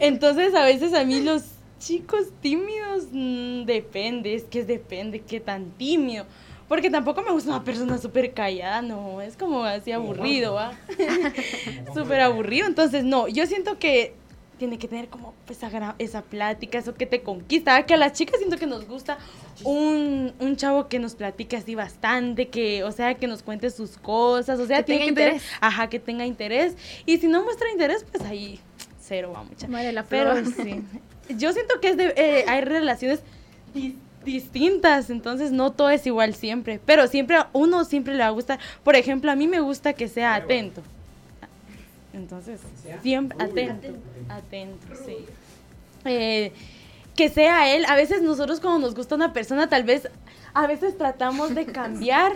Entonces a veces a mí los chicos tímidos mm, depende, es que depende qué tan tímido. Porque tampoco me gusta una persona súper callada, no, es como así aburrido, ¿va? Súper aburrido, entonces no, yo siento que tiene que tener como esa, gra- esa plática, eso que te conquista, que a las chicas siento que nos gusta un, un chavo que nos platique así bastante, que, o sea, que nos cuente sus cosas, o sea, Que tiene tenga que tener, interés. ajá, que tenga interés, y si no muestra interés, pues ahí cero va mucha. Muere la Pero sí, yo siento que es de, eh, hay relaciones dis- distintas, entonces no todo es igual siempre, pero siempre a uno siempre le va a gustar, por ejemplo, a mí me gusta que sea atento. Entonces, siempre atento, atento, sí. Eh, que sea él, a veces nosotros cuando nos gusta una persona, tal vez, a veces tratamos de cambiar,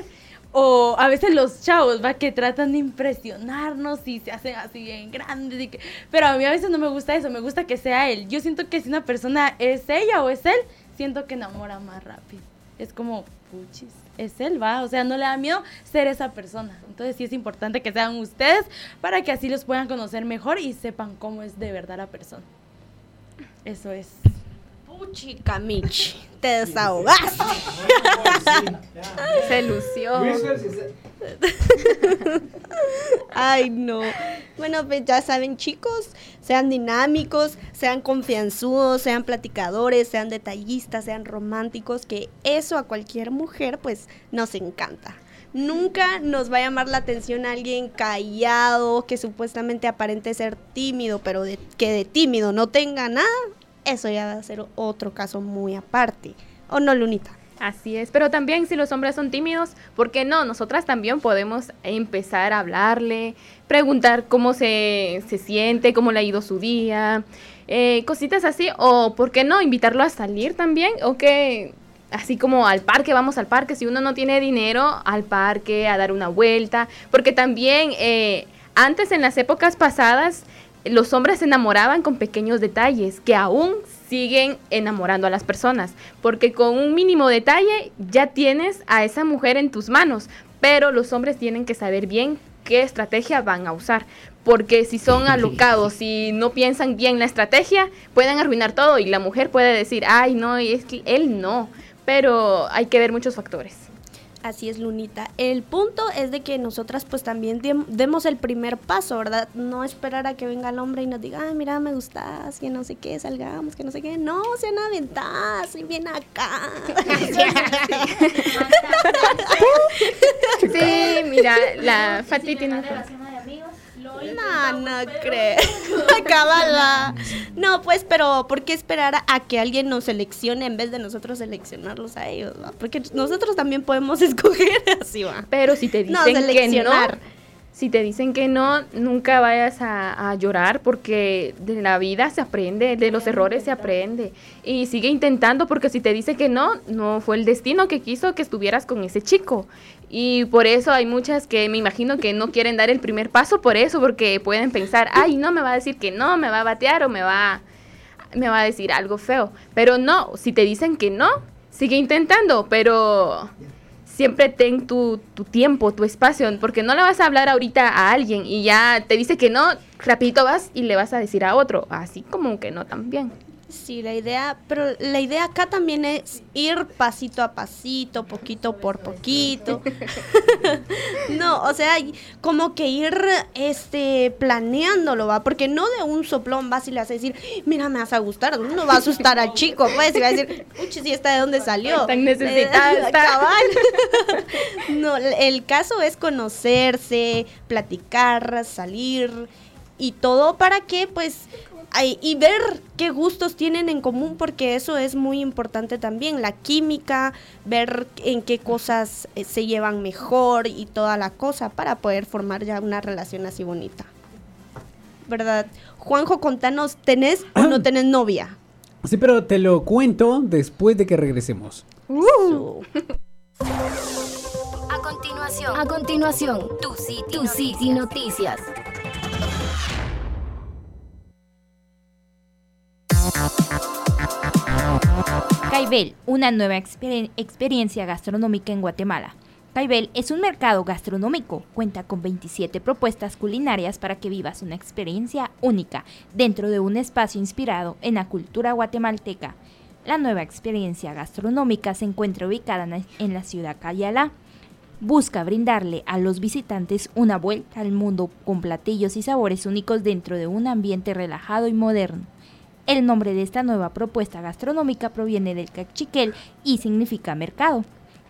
o a veces los chavos, va, que tratan de impresionarnos y se hacen así bien grandes, y que- pero a mí a veces no me gusta eso, me gusta que sea él. Yo siento que si una persona es ella o es él, siento que enamora más rápido. Es como, puchis. Es él, va. O sea, no le da miedo ser esa persona. Entonces sí es importante que sean ustedes para que así los puedan conocer mejor y sepan cómo es de verdad la persona. Eso es. Puchica, Michi, te desahogaste. Se lució. Ay, no. Bueno, pues ya saben, chicos, sean dinámicos, sean confianzudos, sean platicadores, sean detallistas, sean románticos, que eso a cualquier mujer, pues, nos encanta. Nunca nos va a llamar la atención alguien callado, que supuestamente aparente ser tímido, pero de- que de tímido no tenga nada. Eso ya va a ser otro caso muy aparte. ¿O no, Lunita? Así es, pero también si los hombres son tímidos, ¿por qué no? Nosotras también podemos empezar a hablarle, preguntar cómo se, se siente, cómo le ha ido su día, eh, cositas así, o ¿por qué no? Invitarlo a salir también, o que así como al parque, vamos al parque, si uno no tiene dinero, al parque, a dar una vuelta, porque también eh, antes en las épocas pasadas, los hombres se enamoraban con pequeños detalles que aún siguen enamorando a las personas, porque con un mínimo detalle ya tienes a esa mujer en tus manos, pero los hombres tienen que saber bien qué estrategia van a usar, porque si son alocados y no piensan bien la estrategia, pueden arruinar todo y la mujer puede decir, ay, no, es que él no, pero hay que ver muchos factores. Así es, Lunita. El punto es de que nosotras pues también dem- demos el primer paso, ¿verdad? No esperar a que venga el hombre y nos diga, ay, mira, me gustas, que no sé qué, salgamos, que no sé qué. No, sean aventadas, y bien acá. Sí, mira, la Fati tiene... No, no creo. Acábala. No, pues, pero ¿por qué esperar a, que alguien nos seleccione en vez de nosotros seleccionarlos a ellos? Porque nosotros también podemos escoger así, va. Pero si te No, dicen que no, seleccionar. Si te dicen que no, nunca vayas a, a llorar porque de la vida se aprende, de los errores se aprende. Y sigue intentando porque si te dice que no, no fue el destino que quiso que estuvieras con ese chico. Y por eso hay muchas que me imagino que no quieren dar el primer paso por eso, porque pueden pensar, ay, no, me va a decir que no, me va a batear o me va, me va a decir algo feo. Pero no, si te dicen que no, sigue intentando, pero siempre ten tu, tu tiempo, tu espacio, porque no le vas a hablar ahorita a alguien y ya te dice que no, rapidito vas y le vas a decir a otro, así como que no también. Sí, la idea, pero la idea acá también es ir pasito a pasito, poquito por poquito. no, o sea, como que ir este planeándolo, va, porque no de un soplón vas y le vas a decir, mira, me vas a gustar, no va a asustar al chico, pues, y va a decir, uchi, si está de dónde salió. Tan necesitada cabal. no, el caso es conocerse, platicar, salir y todo para que pues y ver qué gustos tienen en común porque eso es muy importante también la química ver en qué cosas eh, se llevan mejor y toda la cosa para poder formar ya una relación así bonita verdad Juanjo contanos tenés o no tenés novia Sí, pero te lo cuento después de que regresemos. Uh. A continuación, a continuación, tu City, tu City Noticias. Caibel, una nueva exper- experiencia gastronómica en Guatemala. Caibel es un mercado gastronómico. Cuenta con 27 propuestas culinarias para que vivas una experiencia única dentro de un espacio inspirado en la cultura guatemalteca. La nueva experiencia gastronómica se encuentra ubicada en la- ciudad Cayala. Busca brindarle a los visitantes una vuelta al mundo con platillos y sabores únicos dentro de un ambiente relajado y moderno. El nombre de esta nueva propuesta gastronómica proviene del cachiquel y significa mercado.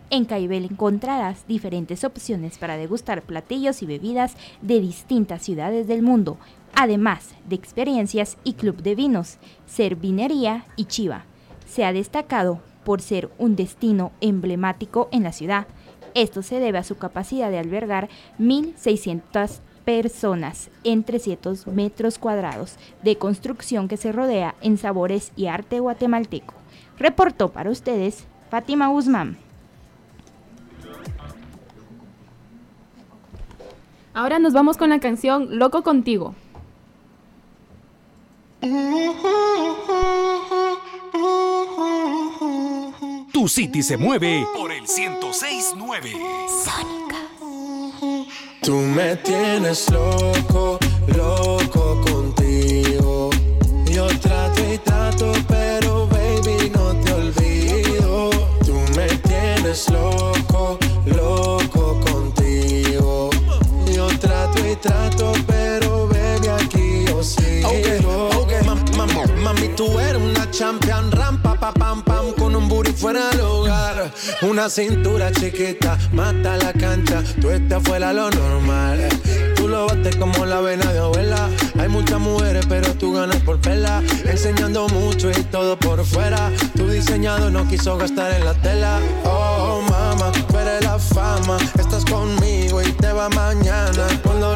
En Caibel encontrarás diferentes opciones para degustar platillos y bebidas de distintas ciudades del mundo, además de experiencias y club de vinos, servinería y chiva. Se ha destacado por ser un destino emblemático en la ciudad. Esto se debe a su capacidad de albergar 1.600 personas en 300 metros cuadrados de construcción que se rodea en sabores y arte guatemalteco. Reportó para ustedes Fátima Guzmán. Ahora nos vamos con la canción Loco Contigo. Tu Tu City se mueve por el 1069. Tú me tienes loco, loco contigo. Yo trato y trato, pero baby no te olvido. Tú me tienes loco, loco contigo. Yo trato y trato, pero baby aquí yo sigo. Ok, ok, mam- mam- mami, tú eres una champion, rampa, pa, pam, pam, fuera del hogar. Una cintura chiquita, mata la cancha, tú estás fuera lo normal. Tú lo bates como la vena de abuela. Hay muchas mujeres, pero tú ganas por verla. Enseñando mucho y todo por fuera. Tu diseñado no quiso gastar en la tela. Oh, mama, tú eres la fama. Estás conmigo y te va mañana. Cuando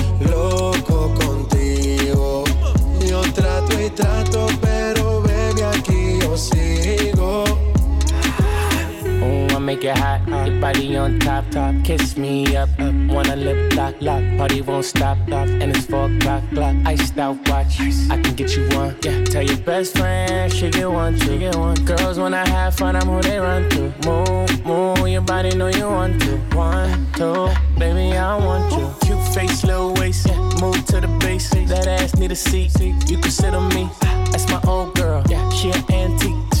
body on top, top. Kiss me up, up. Wanna lip lock, lock. Party won't stop, stop. And it's four o'clock, clock. Iced out watch. I can get you one. Yeah, tell your best friend she get one, she get one. Girls when I have fun, I'm who they run to. Move, move. Your body know you want to. One, two, baby I want you. Cute face, little waist. Yeah, move to the base. That ass need a seat. You can sit on me. That's my old girl. Yeah, she an antique.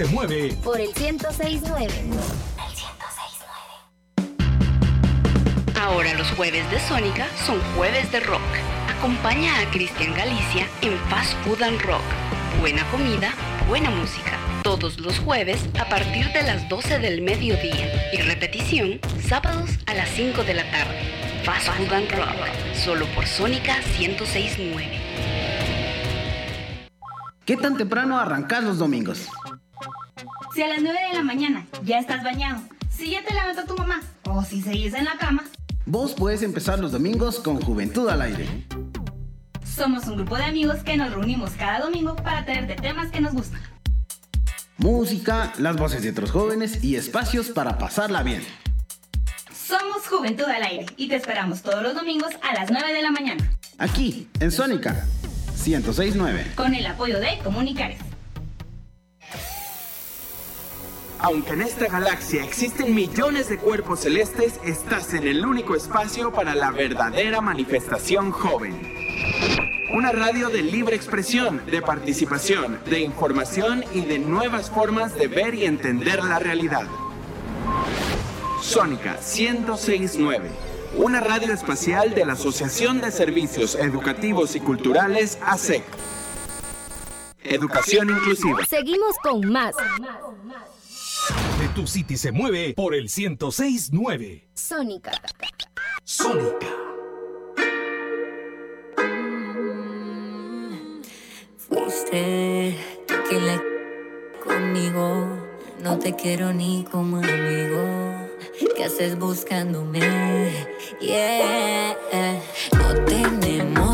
se mueve Por el 1069. Ahora los jueves de Sónica son jueves de rock. Acompaña a Cristian Galicia en Fast Food and Rock. Buena comida, buena música. Todos los jueves a partir de las 12 del mediodía. Y repetición sábados a las 5 de la tarde. Fast Food and Rock. Solo por Sónica 1069. ¿Qué tan temprano arrancas los domingos? Si a las 9 de la mañana ya estás bañado, si ya te levantó tu mamá o si seguís en la cama, Vos puedes empezar los domingos con Juventud al Aire. somos un grupo de amigos que nos reunimos cada domingo para traerte temas que nos gustan. Música, las voces de otros jóvenes y espacios para pasarla bien. Somos Juventud al Aire y te esperamos todos los domingos a las 9 de la mañana Aquí, en Sónica 1069. con el apoyo de Comunicares. Aunque en esta galaxia existen millones de cuerpos celestes, estás en el único espacio para la verdadera manifestación joven. Una radio de libre expresión, de participación, de información y de nuevas formas de ver y entender la realidad. Sónica 1069, una radio espacial de la Asociación de Servicios Educativos y Culturales ASEC. Educación inclusiva. Seguimos con más. Tu City se mueve por el 1069. Sónica. Sónica. Fuiste tú que la conmigo. No te quiero ni como amigo. ¿Qué haces buscándome? Yeah. No tenemos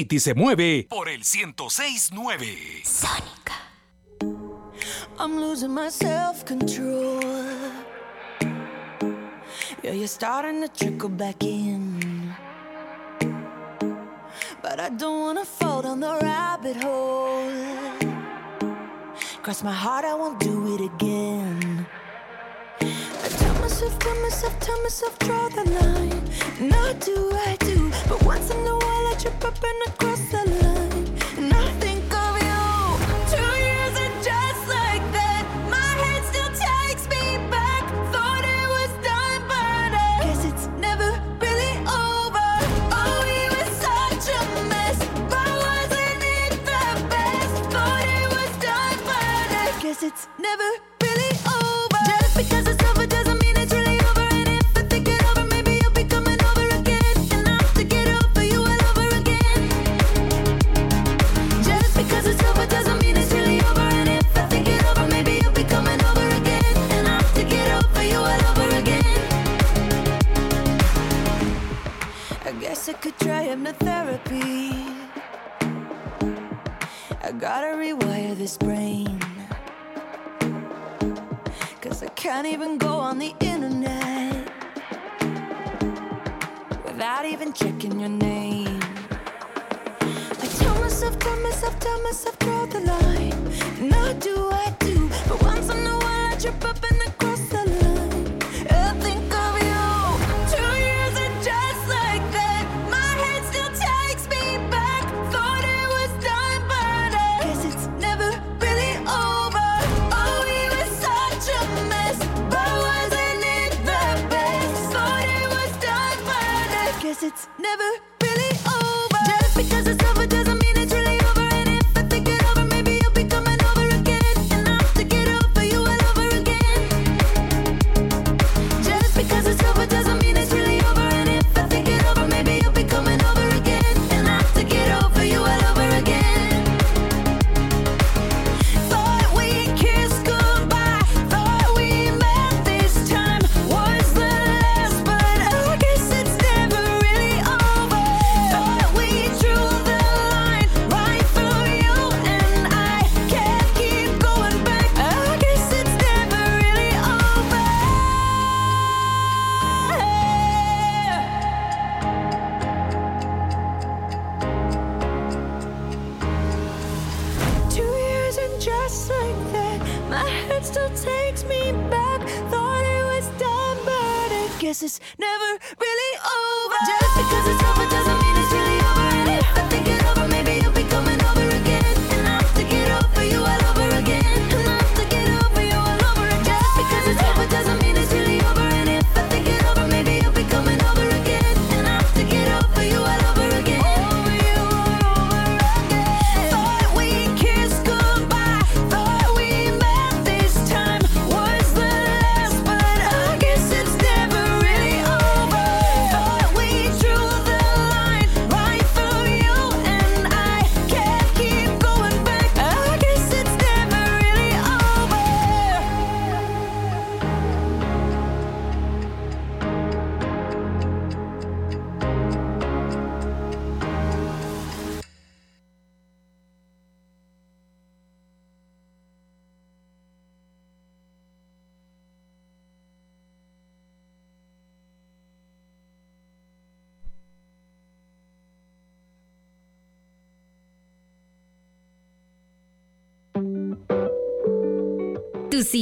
City se mueve por el 1069. Sónica. I'm losing my self control. Yeah, you're starting to trickle back in. But I don't wanna fall down the rabbit hole. Cross my heart, I won't do it again. I tell myself, tell myself, tell myself, draw the line. Not do I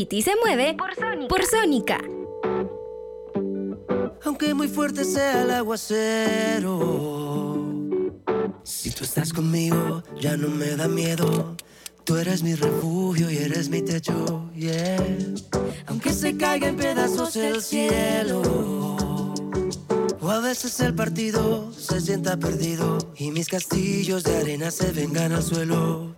City se mueve por Sónica. Aunque muy fuerte sea el aguacero, si tú estás conmigo ya no me da miedo. Tú eres mi refugio y eres mi techo, yeah. Aunque se caiga en pedazos el cielo. O a veces el partido se sienta perdido y mis castillos de arena se vengan al suelo.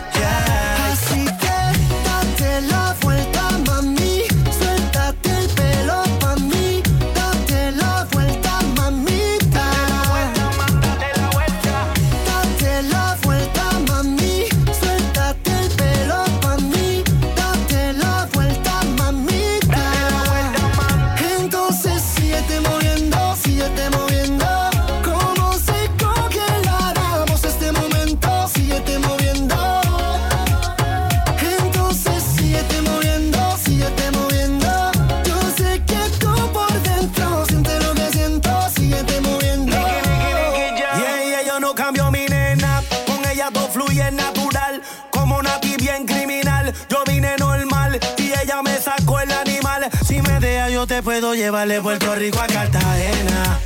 Yo te puedo llevar de Puerto Rico a Cartagena.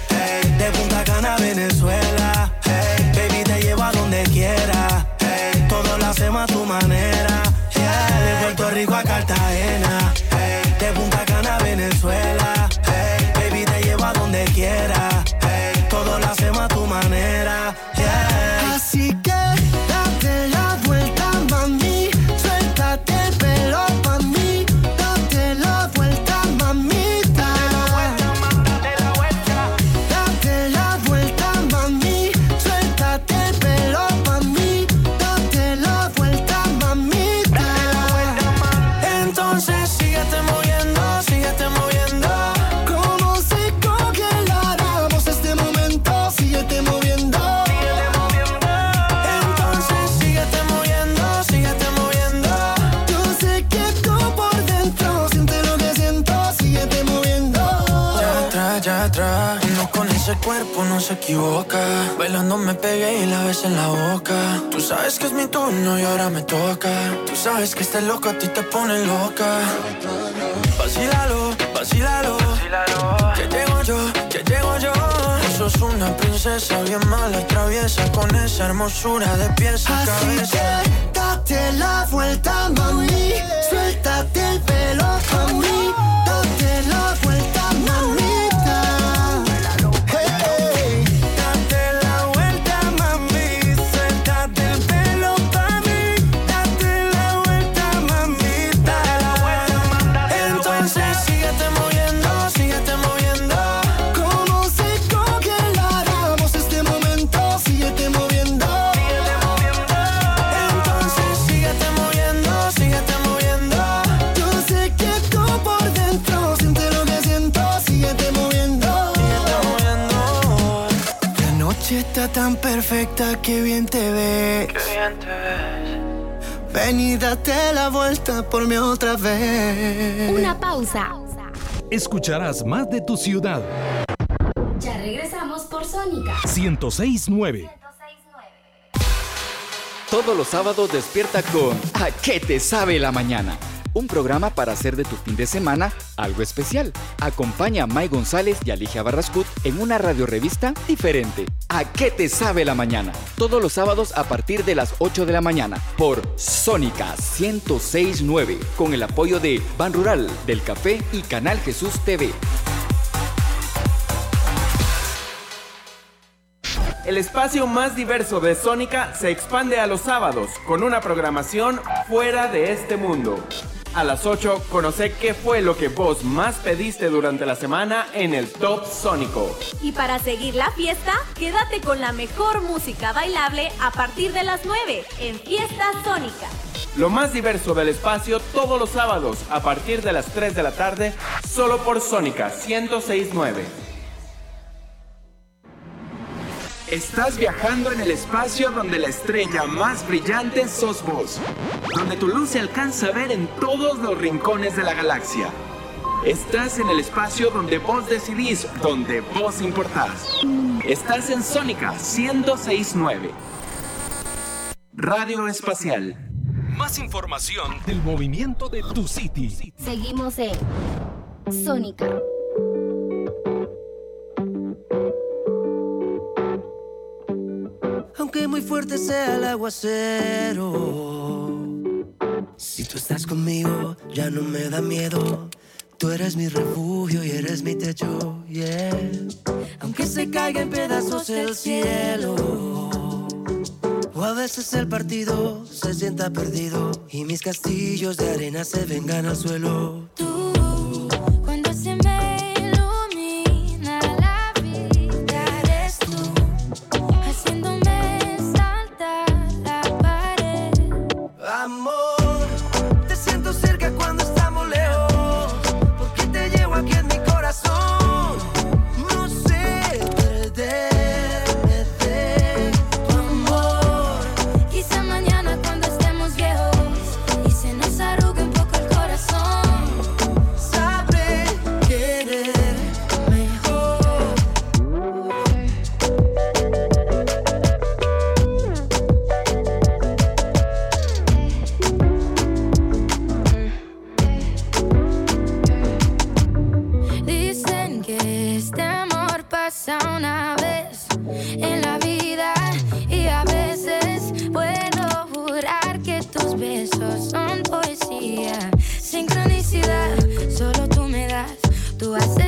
De Punta Cana a Venezuela. Baby, te llevo a donde quiera. Hey, todo lo hacemos a tu manera. De Puerto Rico a Cartagena. De Punta Cana a Venezuela. Baby, te llevo a donde quiera. Todo lo hacemos a tu manera. Cuerpo no se equivoca. Bailando me pegué y la ves en la boca. Tú sabes que es mi turno y ahora me toca. Tú sabes que este loco a ti te pone loca. Vacílalo, vacílalo. Que llego yo, que llego yo. Tú sos una princesa bien mala y traviesa con esa hermosura de pies a Así cabeza. que date la vuelta, mami. Entonces síguete moviendo, síguete moviendo. Como se congelará voz este momento, síguete moviendo. Síguete moviendo. Entonces síguete moviendo, síguete moviendo. Yo sé que tú por dentro siente lo que siento, síguete moviendo. Moviendo. La noche está tan perfecta que bien te ve. Que bien te ve. Ven y date la vuelta por mí otra vez. Una pausa. Escucharás más de tu ciudad. Ya regresamos por Sónica. 1069. Todos los sábados despierta con ¿A qué te sabe la mañana? Un programa para hacer de tu fin de semana algo especial. Acompaña a May González y Alicia Barrascut en una radiorevista diferente. ¿A qué te sabe la mañana? Todos los sábados a partir de las 8 de la mañana por Sónica 1069 con el apoyo de Ban Rural, del Café y Canal Jesús TV. El espacio más diverso de Sónica se expande a los sábados con una programación fuera de este mundo. A las 8, conoce qué fue lo que vos más pediste durante la semana en el Top Sónico. Y para seguir la fiesta, quédate con la mejor música bailable a partir de las 9 en Fiesta Sónica. Lo más diverso del espacio todos los sábados a partir de las 3 de la tarde, solo por Sónica 1069. Estás viajando en el espacio donde la estrella más brillante sos vos, donde tu luz se alcanza a ver en todos los rincones de la galaxia. Estás en el espacio donde vos decidís, donde vos importás. Estás en Sónica 1069. Radio Espacial. Más información del movimiento de tu city. Seguimos en Sónica. Aunque muy fuerte sea el aguacero. Si tú estás conmigo, ya no me da miedo. Tú eres mi refugio y eres mi techo, yeah. Aunque se caiga en pedazos el cielo. O a veces el partido se sienta perdido y mis castillos de arena se vengan al suelo. Cuando tú haces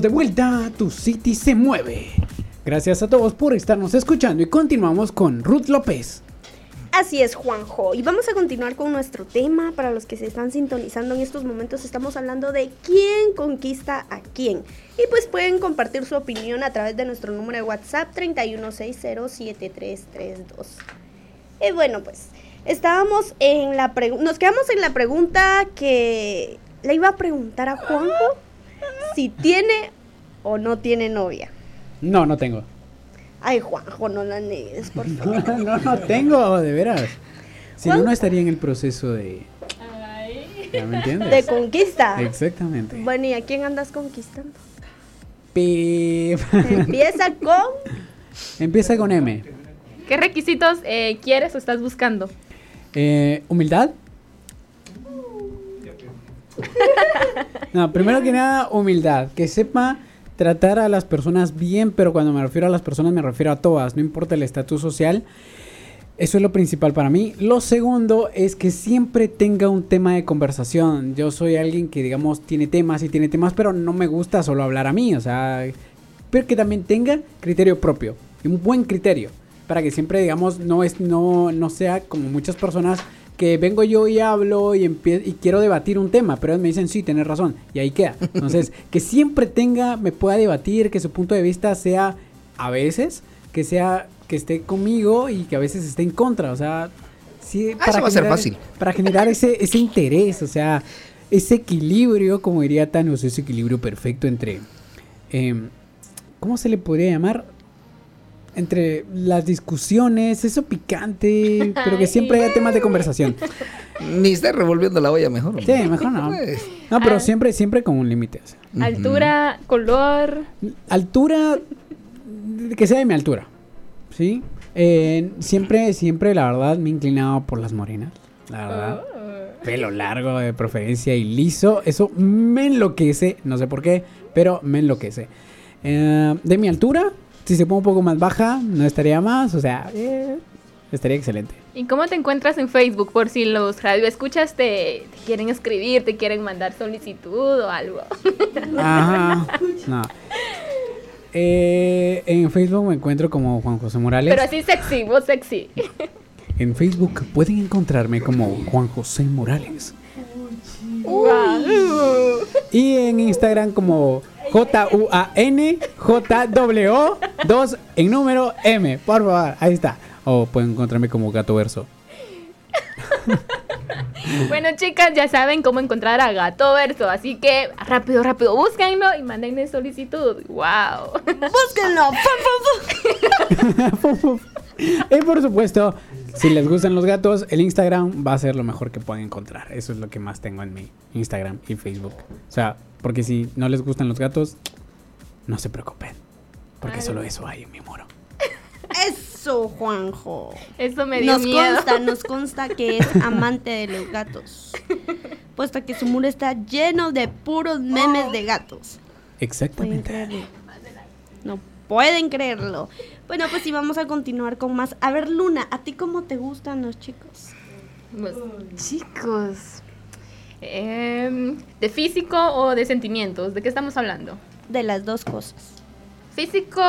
De vuelta Tu City se mueve. Gracias a todos por estarnos escuchando y continuamos con Ruth López. Así es, Juanjo. Y vamos a continuar con nuestro tema. Para los que se están sintonizando en estos momentos, estamos hablando de quién conquista a quién. Y pues pueden compartir su opinión a través de nuestro número de WhatsApp 31607332. Y bueno, pues estábamos en la pregunta. Nos quedamos en la pregunta que le iba a preguntar a Juanjo si tiene o no tiene novia. No, no tengo. Ay, Juanjo, no la niegues, por favor. No, no, no tengo, de veras. Si no, no estaría en el proceso de... ¿Ya me entiendes? De conquista. Exactamente. Bueno, ¿y a quién andas conquistando? Pip. Empieza con... Empieza con M. ¿Qué requisitos eh, quieres o estás buscando? Eh, humildad. No, primero que nada, humildad. Que sepa tratar a las personas bien, pero cuando me refiero a las personas me refiero a todas, no importa el estatus social. Eso es lo principal para mí. Lo segundo es que siempre tenga un tema de conversación. Yo soy alguien que, digamos, tiene temas y tiene temas, pero no me gusta solo hablar a mí. O sea, pero que también tenga criterio propio. Un buen criterio. Para que siempre, digamos, no, es, no, no sea como muchas personas que vengo yo y hablo y, y quiero debatir un tema, pero ellos me dicen, sí, tienes razón, y ahí queda. Entonces, que siempre tenga, me pueda debatir, que su punto de vista sea, a veces, que sea, que esté conmigo y que a veces esté en contra, o sea, sí, Ah, eso va a ser generar- fácil. Para generar ese, ese interés, o sea, ese equilibrio, como diría Thanos, ese equilibrio perfecto entre, em, ¿cómo se le podría llamar? Entre las discusiones, eso picante, pero que siempre haya temas de conversación. Ni esté revolviendo la olla mejor. Sí, mejor no. No, pero siempre, siempre con un límite. o sea. Altura, color. Altura, que sea de mi altura. ¿Sí? Eh, siempre, siempre, la verdad, me he inclinado por las morenas. La verdad. Pelo largo de preferencia y liso. Eso me enloquece. No sé por qué, pero me enloquece. Eh, de mi altura, si se pone un poco más baja, no estaría más. O sea, eh, estaría excelente. ¿Y cómo te encuentras en Facebook? Por si los radioescuchas te, te quieren escribir, te quieren mandar solicitud o algo. Ajá. No. Eh, en Facebook me encuentro como Juan José Morales. Pero así sexy, vos sexy. En Facebook pueden encontrarme como Juan José Morales. Y en Instagram como J-U-A-N-J-W 2 en número M. Por favor, ahí está. O pueden encontrarme como Gato Verso. Bueno, chicas, ya saben cómo encontrar a Gato Verso. Así que rápido, rápido, búsquenlo y mándenle solicitud. ¡Wow! ¡Búsquenlo! Y por supuesto, si les gustan los gatos, el Instagram va a ser lo mejor que pueden encontrar. Eso es lo que más tengo en mi Instagram y Facebook. O sea, porque si no les gustan los gatos, no se preocupen. Porque solo eso hay en mi muro. Eso, Juanjo. Eso me dio nos miedo. consta, nos consta que es amante de los gatos. Puesto que su muro está lleno de puros memes de gatos. ¿Pueden Exactamente. No pueden creerlo. Bueno, pues sí, vamos a continuar con más. A ver, Luna, ¿a ti cómo te gustan los chicos? Pues, chicos. em, ¿De físico o de sentimientos? ¿De qué estamos hablando? De las dos cosas. Físico,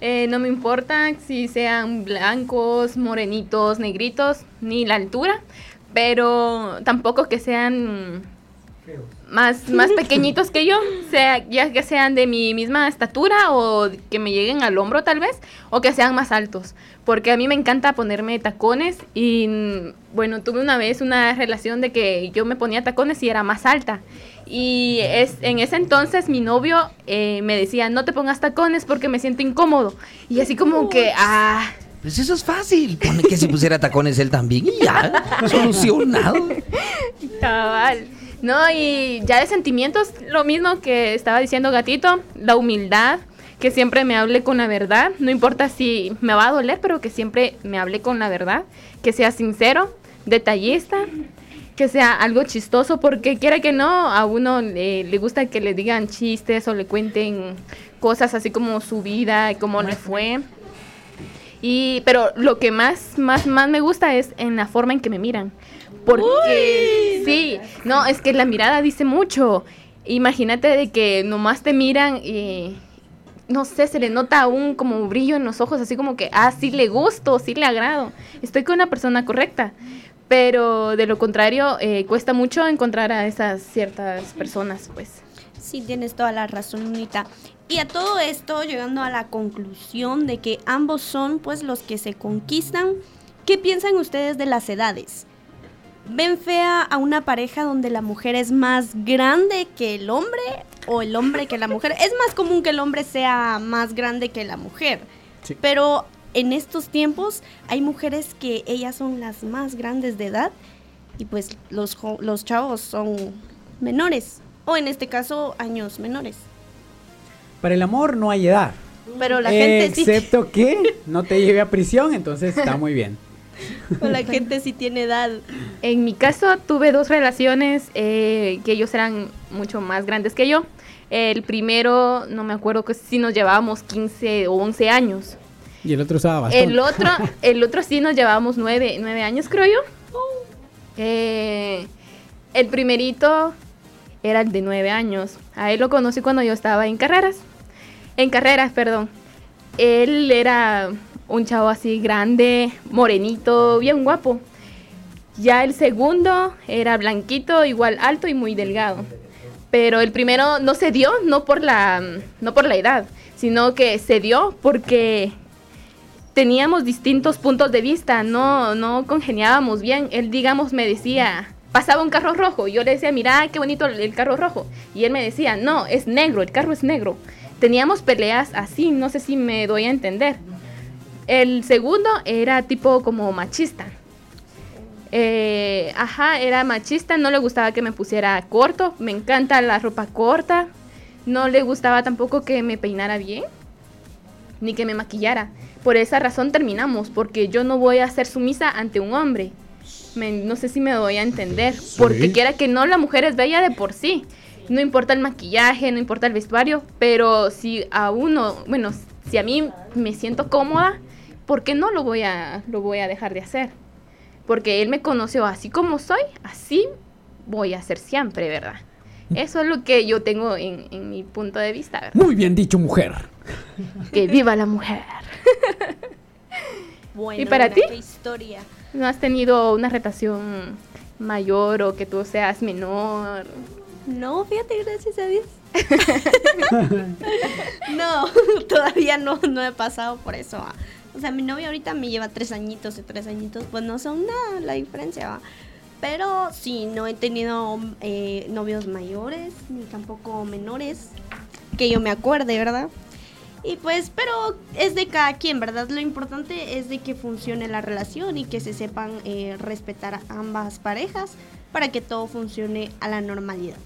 eh, no me importa si sean blancos, morenitos, negritos, ni la altura, pero tampoco que sean más, más pequeñitos que yo, sea, ya que sean de mi misma estatura o que me lleguen al hombro tal vez, o que sean más altos, porque a mí me encanta ponerme tacones y mm, bueno, tuve una vez una relación de que yo me ponía tacones y era más alta. Y es, en ese entonces mi novio eh, me decía, no te pongas tacones porque me siento incómodo. Y así como que, ah, Pues eso es fácil. Pone que si pusiera tacones él también y ya. Solucionado. Cabal. No, y ya de sentimientos, lo mismo que estaba diciendo Gatito, la humildad, que siempre me hable con la verdad, no importa si me va a doler, pero que siempre me hable con la verdad, que sea sincero, detallista, que sea algo chistoso, porque quiera que no, a uno le, gusta que le digan chistes o le cuenten cosas así como su vida y cómo le fue. Y, pero lo que más, más, más me gusta es en la forma en que me miran. Porque, sí, no, es que la mirada dice mucho. Imagínate de que nomás te miran y no sé, se le nota un como brillo en los ojos, así como que, ah, sí le gusto, sí le agrado, estoy con una persona correcta. Pero de lo contrario, eh, cuesta mucho encontrar a esas ciertas personas, pues. Sí, tienes toda la razón, Unita. Y a todo esto, llegando a la conclusión de que ambos son pues los que se conquistan, ¿qué piensan ustedes de las edades? ¿Ven fea a una pareja donde la mujer es más grande que el hombre o el hombre que la mujer? Es más común que el hombre sea más grande que la mujer. Pero en estos tiempos hay mujeres que ellas son las más grandes de edad y pues los, los chavos son menores o en este caso años menores. Para el amor no hay edad. Pero la gente sí. Excepto que no te lleve a prisión, entonces está muy bien. Pero la gente sí tiene edad. En mi caso tuve dos relaciones eh, que ellos eran mucho más grandes que yo. El primero, no me acuerdo que si nos llevábamos 15 o 11 años. Y el otro estaba bastante. El otro, el otro sí nos llevábamos 9, años, creo yo. Eh, el primerito era el de 9 años. A él lo conocí cuando yo estaba en carreras. En carreras, perdón. Él era un chavo así grande, morenito, bien guapo. Ya el segundo era blanquito, igual alto y muy delgado. Pero el primero no se dio, no por la, no por la edad, sino que se dio porque teníamos distintos puntos de vista, no, no congeniábamos bien. Él, digamos, me decía, pasaba un carro rojo, yo le decía, mira, qué bonito el carro rojo. Y él me decía, no, es negro, el carro es negro. Teníamos peleas así, no sé si me doy a entender. El segundo era tipo como machista. Eh, ajá, era machista, no le gustaba que me pusiera corto, me encanta la ropa corta, no le gustaba tampoco que me peinara bien, ni que me maquillara. Por esa razón terminamos, porque yo no voy a ser sumisa ante un hombre. no sé si me doy a entender, porque quiera que no, la mujer es bella de por sí. No importa el maquillaje, no importa el vestuario, pero si a uno, bueno, si a mí me siento cómoda, ¿por qué no lo voy a, lo voy a dejar de hacer? Porque él me conoció así como soy, así voy a ser siempre, ¿verdad? Eso es lo que yo tengo en, mi punto de vista, ¿verdad? Muy bien dicho, mujer. Que viva la mujer. Bueno, ¿Y para ti? historia. ¿No has tenido una relación mayor o que tú seas menor? No, fíjate, gracias a Dios. no, todavía no, no he pasado por eso. O sea, mi novia ahorita me lleva tres añitos y tres añitos, pues no son nada la diferencia. Pero sí, no he tenido eh, novios mayores, ni tampoco menores, que yo me acuerde, ¿verdad? Y pues, pero es de cada quien, ¿verdad? Lo importante es de que funcione la relación y que se sepan eh, respetar ambas parejas para que todo funcione a la normalidad.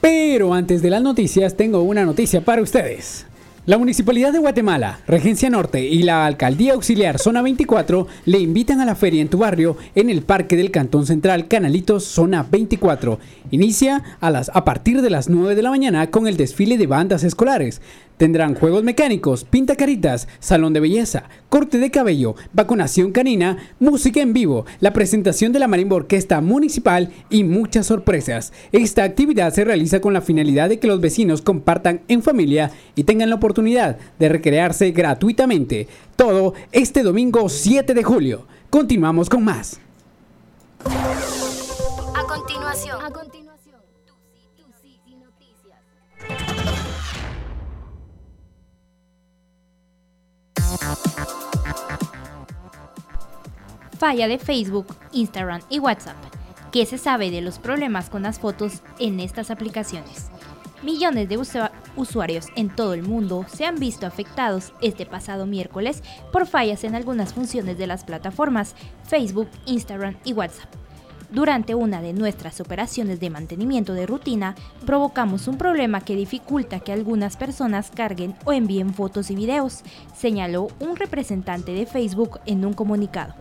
Pero antes de las noticias, tengo una noticia para ustedes. La Municipalidad de Guatemala, Regencia Norte y la Alcaldía Auxiliar Zona 24 le invitan a la feria en tu barrio en el Parque del Cantón Central Canalitos Zona 24. Inicia a, las, a partir de las 9 de la mañana con el desfile de bandas escolares. Tendrán juegos mecánicos, pinta caritas, salón de belleza, corte de cabello, vacunación canina, música en vivo, la presentación de la marimba orquesta municipal y muchas sorpresas. Esta actividad se realiza con la finalidad de que los vecinos compartan en familia y tengan la oportunidad de recrearse gratuitamente. Todo este domingo 7 de julio. Continuamos con más. Falla de Facebook, Instagram y WhatsApp. ¿Qué se sabe de los problemas con las fotos en estas aplicaciones? Millones de usuarios en todo el mundo se han visto afectados este pasado miércoles por fallas en algunas funciones de las plataformas Facebook, Instagram y WhatsApp. Durante una de nuestras operaciones de mantenimiento de rutina, provocamos un problema que dificulta que algunas personas carguen o envíen fotos y videos, señaló un representante de Facebook en un comunicado.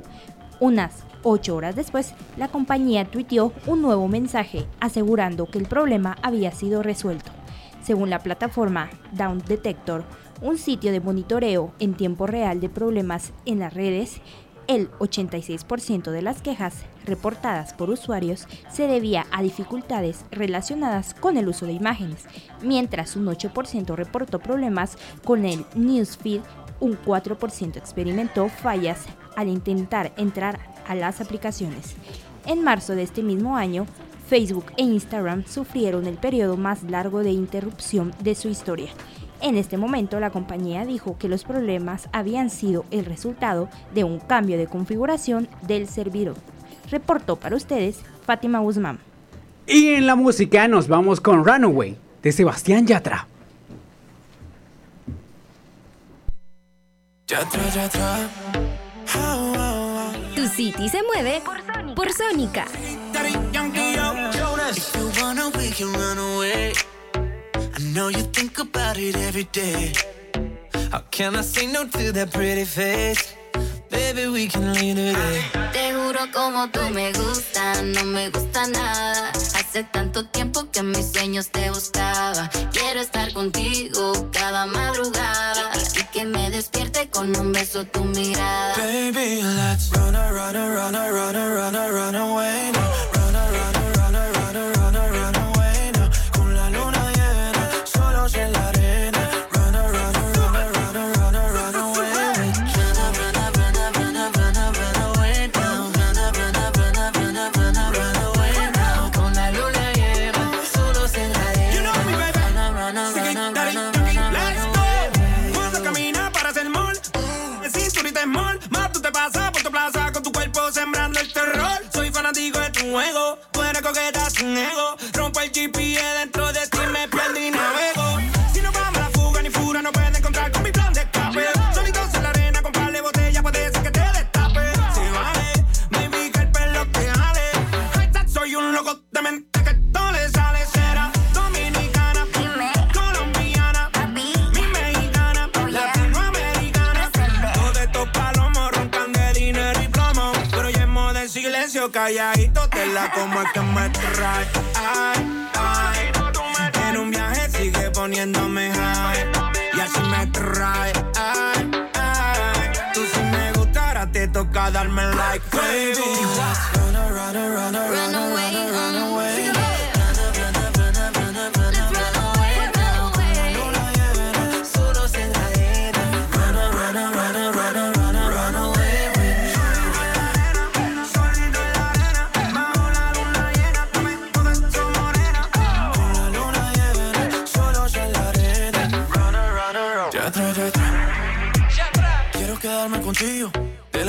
Unas ocho horas después, la compañía tuiteó un nuevo mensaje asegurando que el problema había sido resuelto. Según la plataforma Down Detector, un sitio de monitoreo en tiempo real de problemas en las redes, el 86% de las quejas reportadas por usuarios se debía a dificultades relacionadas con el uso de imágenes, mientras un 8% reportó problemas con el newsfeed, un 4% experimentó fallas al intentar entrar a las aplicaciones. En marzo de este mismo año, Facebook e Instagram sufrieron el periodo más largo de interrupción de su historia. En este momento la compañía dijo que los problemas habían sido el resultado de un cambio de configuración del servidor. Reportó para ustedes Fátima Guzmán. Y en la música nos vamos con Runaway de Sebastián Yatra. Yatra, Yatra. Tu City se mueve por Sónica. Yo, Jonas. If you wanna, we can run away. I know you think about it every day. How can I say no to that pretty face? Baby, we can leave today. Te juro como tú me gusta, no me gusta nada. Hace tanto tiempo que en mis sueños te buscaba. Quiero estar contigo cada madrugada que me despierte con un beso tu mirada. Baby, let's run, run, run, run, run, a, run away. Fanático de tu juego, tú eres coqueta sin ego. Rompo el GPS dentro de ti, me calladito, te la como es que me trae. Ay, ay. En un viaje sigue poniéndome high. Y así me trae. Ay, ay. Tú si me gustara, te toca darme like, baby. Run, run, run, run, run away.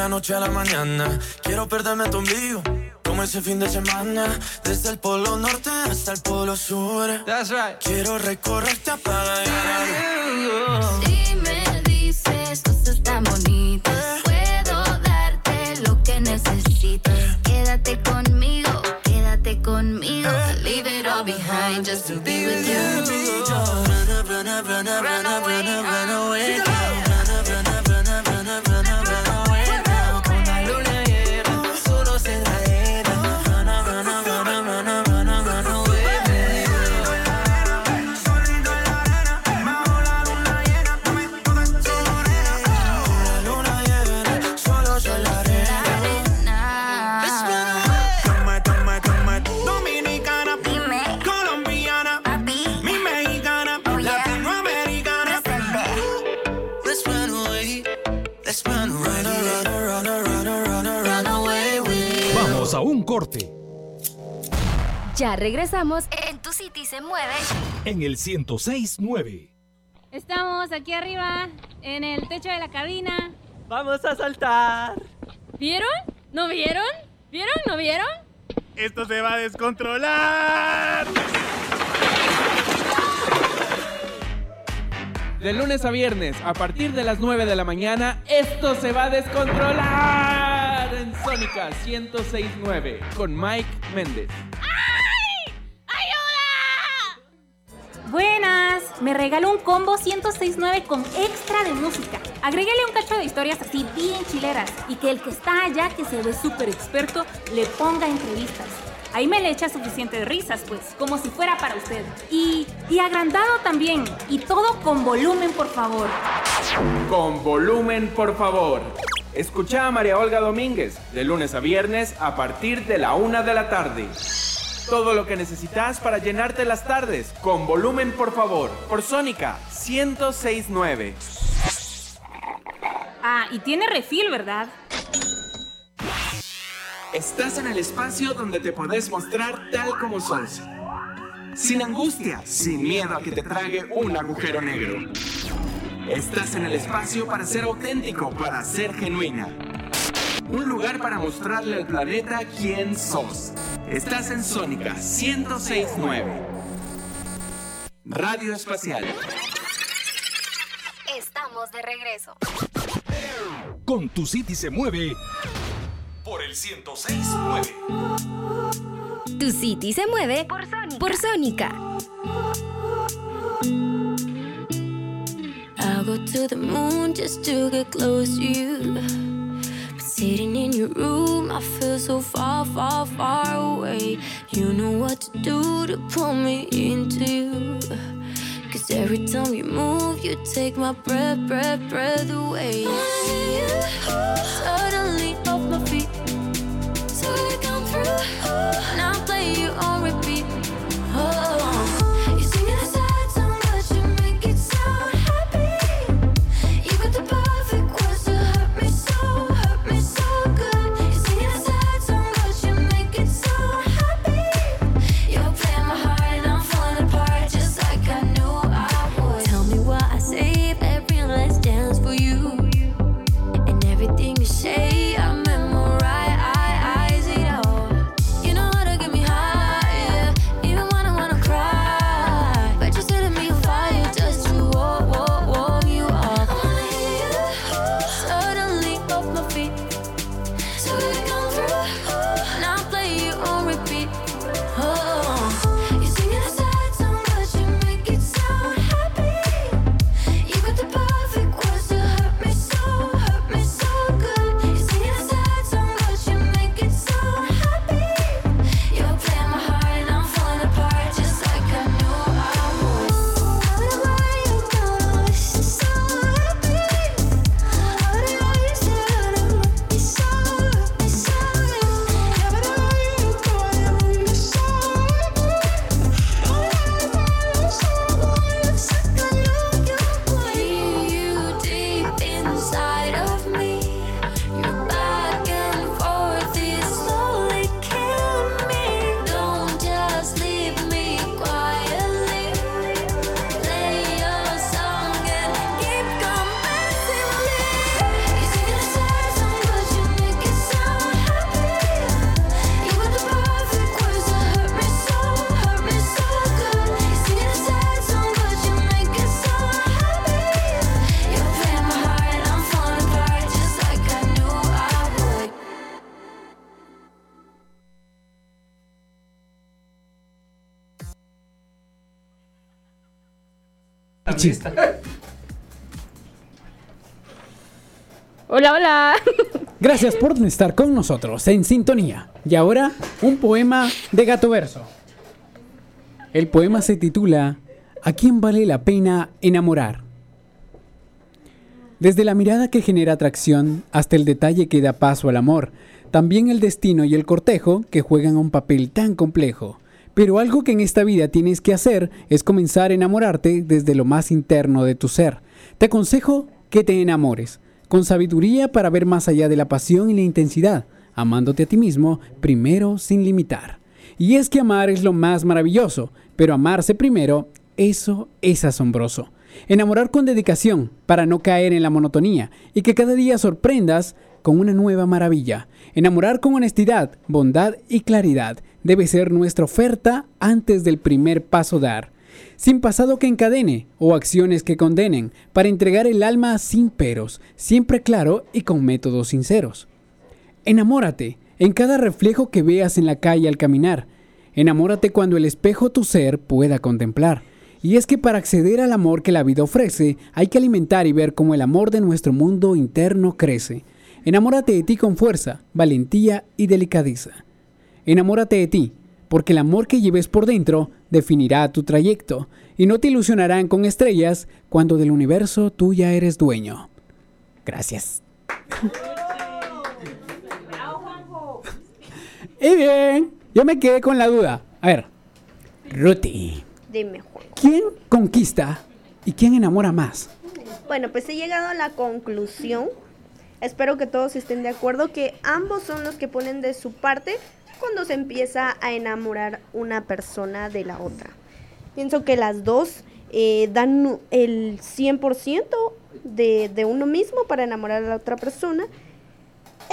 La noche a la mañana. Quiero perderme tu ombligo. Como ese fin de semana, desde el polo norte hasta el polo sur. Quiero recorrerte a Si me dices cosas tan bonitas, puedo darte lo que necesitas. Quédate conmigo, quédate conmigo. Leave it all behind just to be with you. Ya regresamos en Tu City se mueve. en el 1069. Estamos aquí arriba, en el techo de la cabina. ¡Vamos a saltar! ¿Vieron? ¿No vieron? ¿Vieron? ¿No vieron? ¡Esto se va a descontrolar! De lunes a viernes, a partir de las 9 de la mañana, esto se va a descontrolar en Sónica 1069 con Mike Méndez. Buenas, me regaló un combo 1069 con extra de música. Agréguele un cacho de historias así bien chileras y que el que está allá, que se ve súper experto, le ponga entrevistas. Ahí me le echa suficientes risas, pues, como si fuera para usted. Y, y agrandado también. Y todo con volumen, por favor. Con volumen, por favor. Escucha a María Olga Domínguez de lunes a viernes a partir de la una de la tarde. Todo lo que necesitas para llenarte las tardes, con volumen por favor, por Sónica 1069. Ah, y tiene refil, ¿verdad? Estás en el espacio donde te podés mostrar tal como sos. Sin angustia, sin miedo a que te trague un agujero negro. Estás en el espacio para ser auténtico, para ser genuina. Un lugar para mostrarle al planeta quién sos. Estás en Sónica 1069. Radio Espacial. Estamos de regreso. Con tu City se mueve por el 1069. Tu City se mueve por Sónica. I'll go to the moon just to get close to you. Sitting in your room, I feel so far, far, far away. You know what to do to pull me into you. Cause every time you move, you take my breath, breath, breath away. Suddenly off my feet. So we come through. Now play you on repeat. Oh, Hola, hola. Gracias por estar con nosotros en sintonía. Y ahora, un poema de Gato Verso. El poema se titula ¿A quién vale la pena enamorar? Desde la mirada que genera atracción hasta el detalle que da paso al amor, también el destino y el cortejo que juegan un papel tan complejo. Pero algo que en esta vida tienes que hacer es comenzar a enamorarte desde lo más interno de tu ser. Te aconsejo que te enamores, con sabiduría para ver más allá de la pasión y la intensidad, amándote a ti mismo primero sin limitar. Y es que amar es lo más maravilloso, pero amarse primero, eso es asombroso. Enamorar con dedicación para no caer en la monotonía y que cada día sorprendas con una nueva maravilla. Enamorar con honestidad, bondad y claridad debe ser nuestra oferta antes del primer paso dar. Sin pasado que encadene o acciones que condenen, para entregar el alma sin peros, siempre claro y con métodos sinceros. Enamórate en cada reflejo que veas en la calle al caminar. Enamórate cuando el espejo tu ser pueda contemplar. Y es que para acceder al amor que la vida ofrece, hay que alimentar y ver cómo el amor de nuestro mundo interno crece. Enamórate de ti con fuerza, valentía y delicadeza. Enamórate de ti, porque el amor que lleves por dentro definirá tu trayecto y no te ilusionarán con estrellas cuando del universo tú ya eres dueño. Gracias. y bien, yo me quedé con la duda. A ver, Ruti. Dime, ¿Quién conquista y quién enamora más? Bueno, pues he llegado a la conclusión Espero que todos estén de acuerdo que ambos son los que ponen de su parte cuando se empieza a enamorar una persona de la otra. Pienso que las dos eh, dan el 100% de, de uno mismo para enamorar a la otra persona.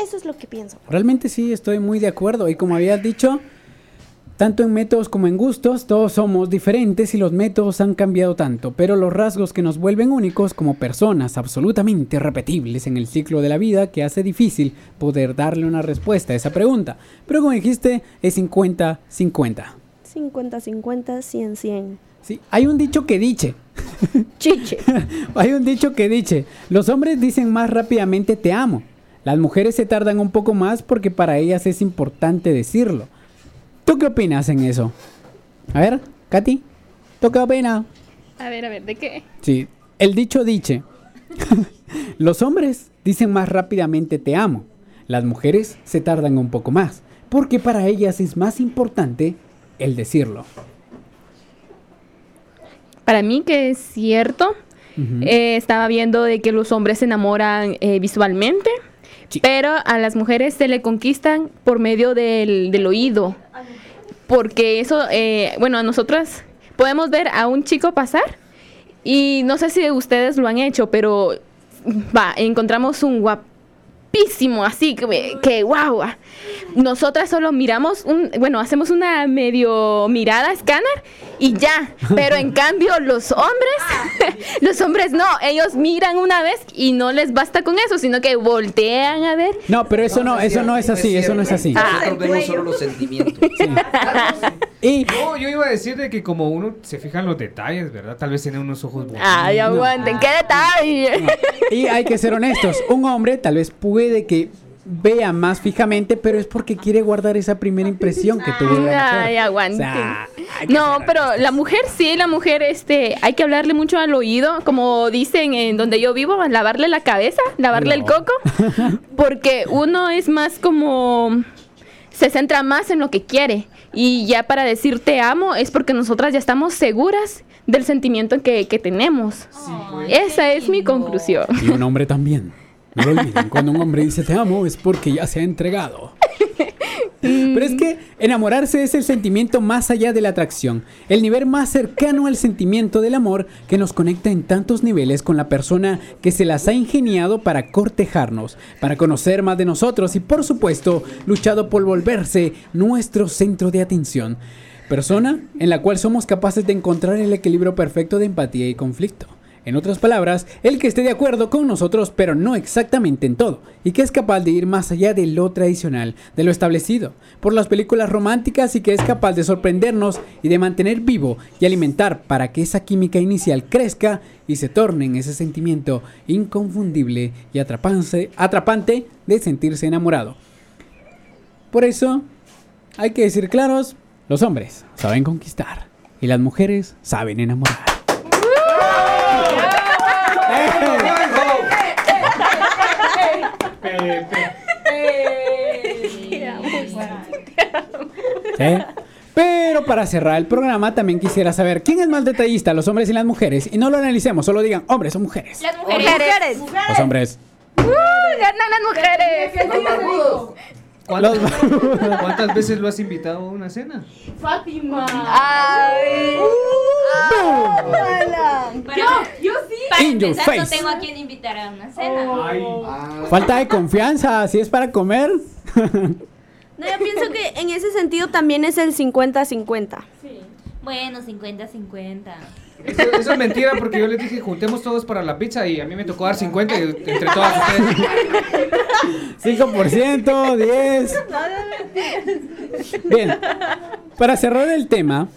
Eso es lo que pienso. Realmente sí, estoy muy de acuerdo. Y como habías dicho, tanto en métodos como en gustos, todos somos diferentes y los métodos han cambiado tanto, pero los rasgos que nos vuelven únicos como personas absolutamente repetibles en el ciclo de la vida que hace difícil poder darle una respuesta a esa pregunta. Pero como dijiste, es 50-50. 50-50, 100-100. Sí, hay un dicho que dice. Chiche. hay un dicho que dice, los hombres dicen más rápidamente te amo. Las mujeres se tardan un poco más porque para ellas es importante decirlo. ¿Tú qué opinas en eso? A ver, Katy, ¿tú qué opinas? A ver, a ver, ¿de qué? Sí, el dicho dice, los hombres dicen más rápidamente te amo. Las mujeres se tardan un poco más porque para ellas es más importante el decirlo. Para mí que es cierto. Eh, estaba viendo de que los hombres se enamoran eh, visualmente, pero a las mujeres se le conquistan por medio del, del oído. Porque eso, eh, bueno, a nosotras podemos ver a un chico pasar y no sé si ustedes lo han hecho, pero va, encontramos un guapísimo, así que, que wow. Nosotras solo miramos, un, bueno, hacemos una medio mirada escáner y ya. Pero en cambio los hombres, los hombres no, ellos miran una vez y no les basta con eso, sino que voltean a ver. No, pero eso no, eso no es así, eso no es así. Nosotros vemos solo los sentimientos. Y No, yo iba a decir de que como uno se fija en los detalles, ¿verdad? Tal vez tiene unos ojos bonitos. Ay, aguanten, qué detalle. Y hay que ser honestos, un hombre tal vez puede que vea más fijamente, pero es porque quiere guardar esa primera impresión que tuvo la mujer. Ay. O sea, que no, pero la mujer sí, la mujer, este, hay que hablarle mucho al oído, como dicen en donde yo vivo, lavarle la cabeza, lavarle el coco, porque uno es más como, se centra más en lo que quiere, y ya para decir te amo es porque nosotras ya estamos seguras del sentimiento que, que tenemos. Esa es mi conclusión. Y un hombre también. No lo olviden, cuando un hombre dice te amo es porque ya se ha entregado. Pero es que enamorarse es el sentimiento más allá de la atracción, el nivel más cercano al sentimiento del amor que nos conecta en tantos niveles con la persona que se las ha ingeniado para cortejarnos, para conocer más de nosotros y por supuesto luchado por volverse nuestro centro de atención. Persona en la cual somos capaces de encontrar el equilibrio perfecto de empatía y conflicto. En otras palabras, el que esté de acuerdo con nosotros, pero no exactamente en todo, y que es capaz de ir más allá de lo tradicional, de lo establecido, por las películas románticas y que es capaz de sorprendernos y de mantener vivo y alimentar para que esa química inicial crezca y se torne en ese sentimiento inconfundible y atrapante, atrapante de sentirse enamorado. Por eso, hay que decir claros, los hombres saben conquistar y las mujeres saben enamorar. Pero para cerrar el programa también quisiera saber quién es más detallista, los hombres y las mujeres. Y no lo analicemos, solo digan hombres o mujeres. Las mujeres. Los hombres. ¡Uh! ganan las mujeres. ¿Cuántas, cuántas veces lo has invitado a una cena? Fátima. Ay. Yo, yo sí. Para In your empezar, no tengo a quien invitar a una cena. Falta de confianza, si es para comer. No, yo pienso que en ese sentido también es el 50-50. Bueno, 50-50. Eso, eso es mentira porque yo les dije juntemos todos para la pizza y a mí me tocó dar 50 y entre todas ustedes. 5%, 10. Bien, para cerrar el tema,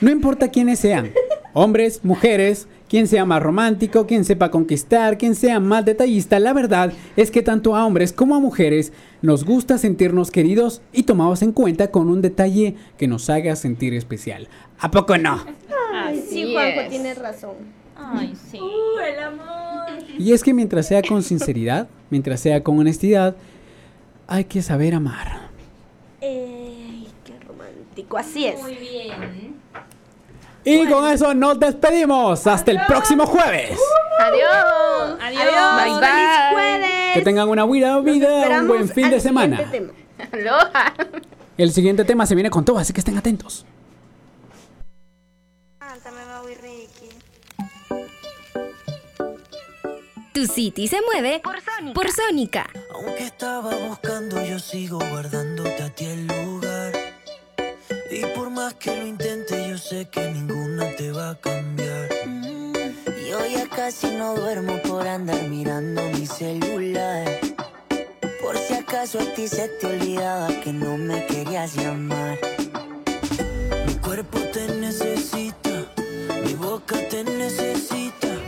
no importa quiénes sean, hombres, mujeres, quien sea más romántico, quien sepa conquistar, quien sea más detallista, la verdad es que tanto a hombres como a mujeres nos gusta sentirnos queridos y tomados en cuenta con un detalle que nos haga sentir especial. ¿A poco no? Ay, sí, Así Juanjo, es. tienes razón. Ay, sí. el amor. Y es que mientras sea con sinceridad, mientras sea con honestidad, hay que saber amar. Eh, romántico, así es. Muy bien. Y con eso nos despedimos. Hasta el próximo jueves. Adiós. Adiós. Bye, ¡Feliz bye. jueves! Que tengan una buena vida, un buen fin de semana. tema. Aloha. El siguiente tema se viene con todo, así que estén atentos. Tu City se mueve por Sónica. Por Sónica. Aunque estaba buscando, yo sigo guardándote a ti el lugar. Y por más que lo intente, yo sé que ninguna te va a cambiar. Yo ya casi no duermo por andar mirando mi celular. Por si acaso a ti se te olvidaba que no me querías llamar. Mi cuerpo te necesita, mi boca te necesita.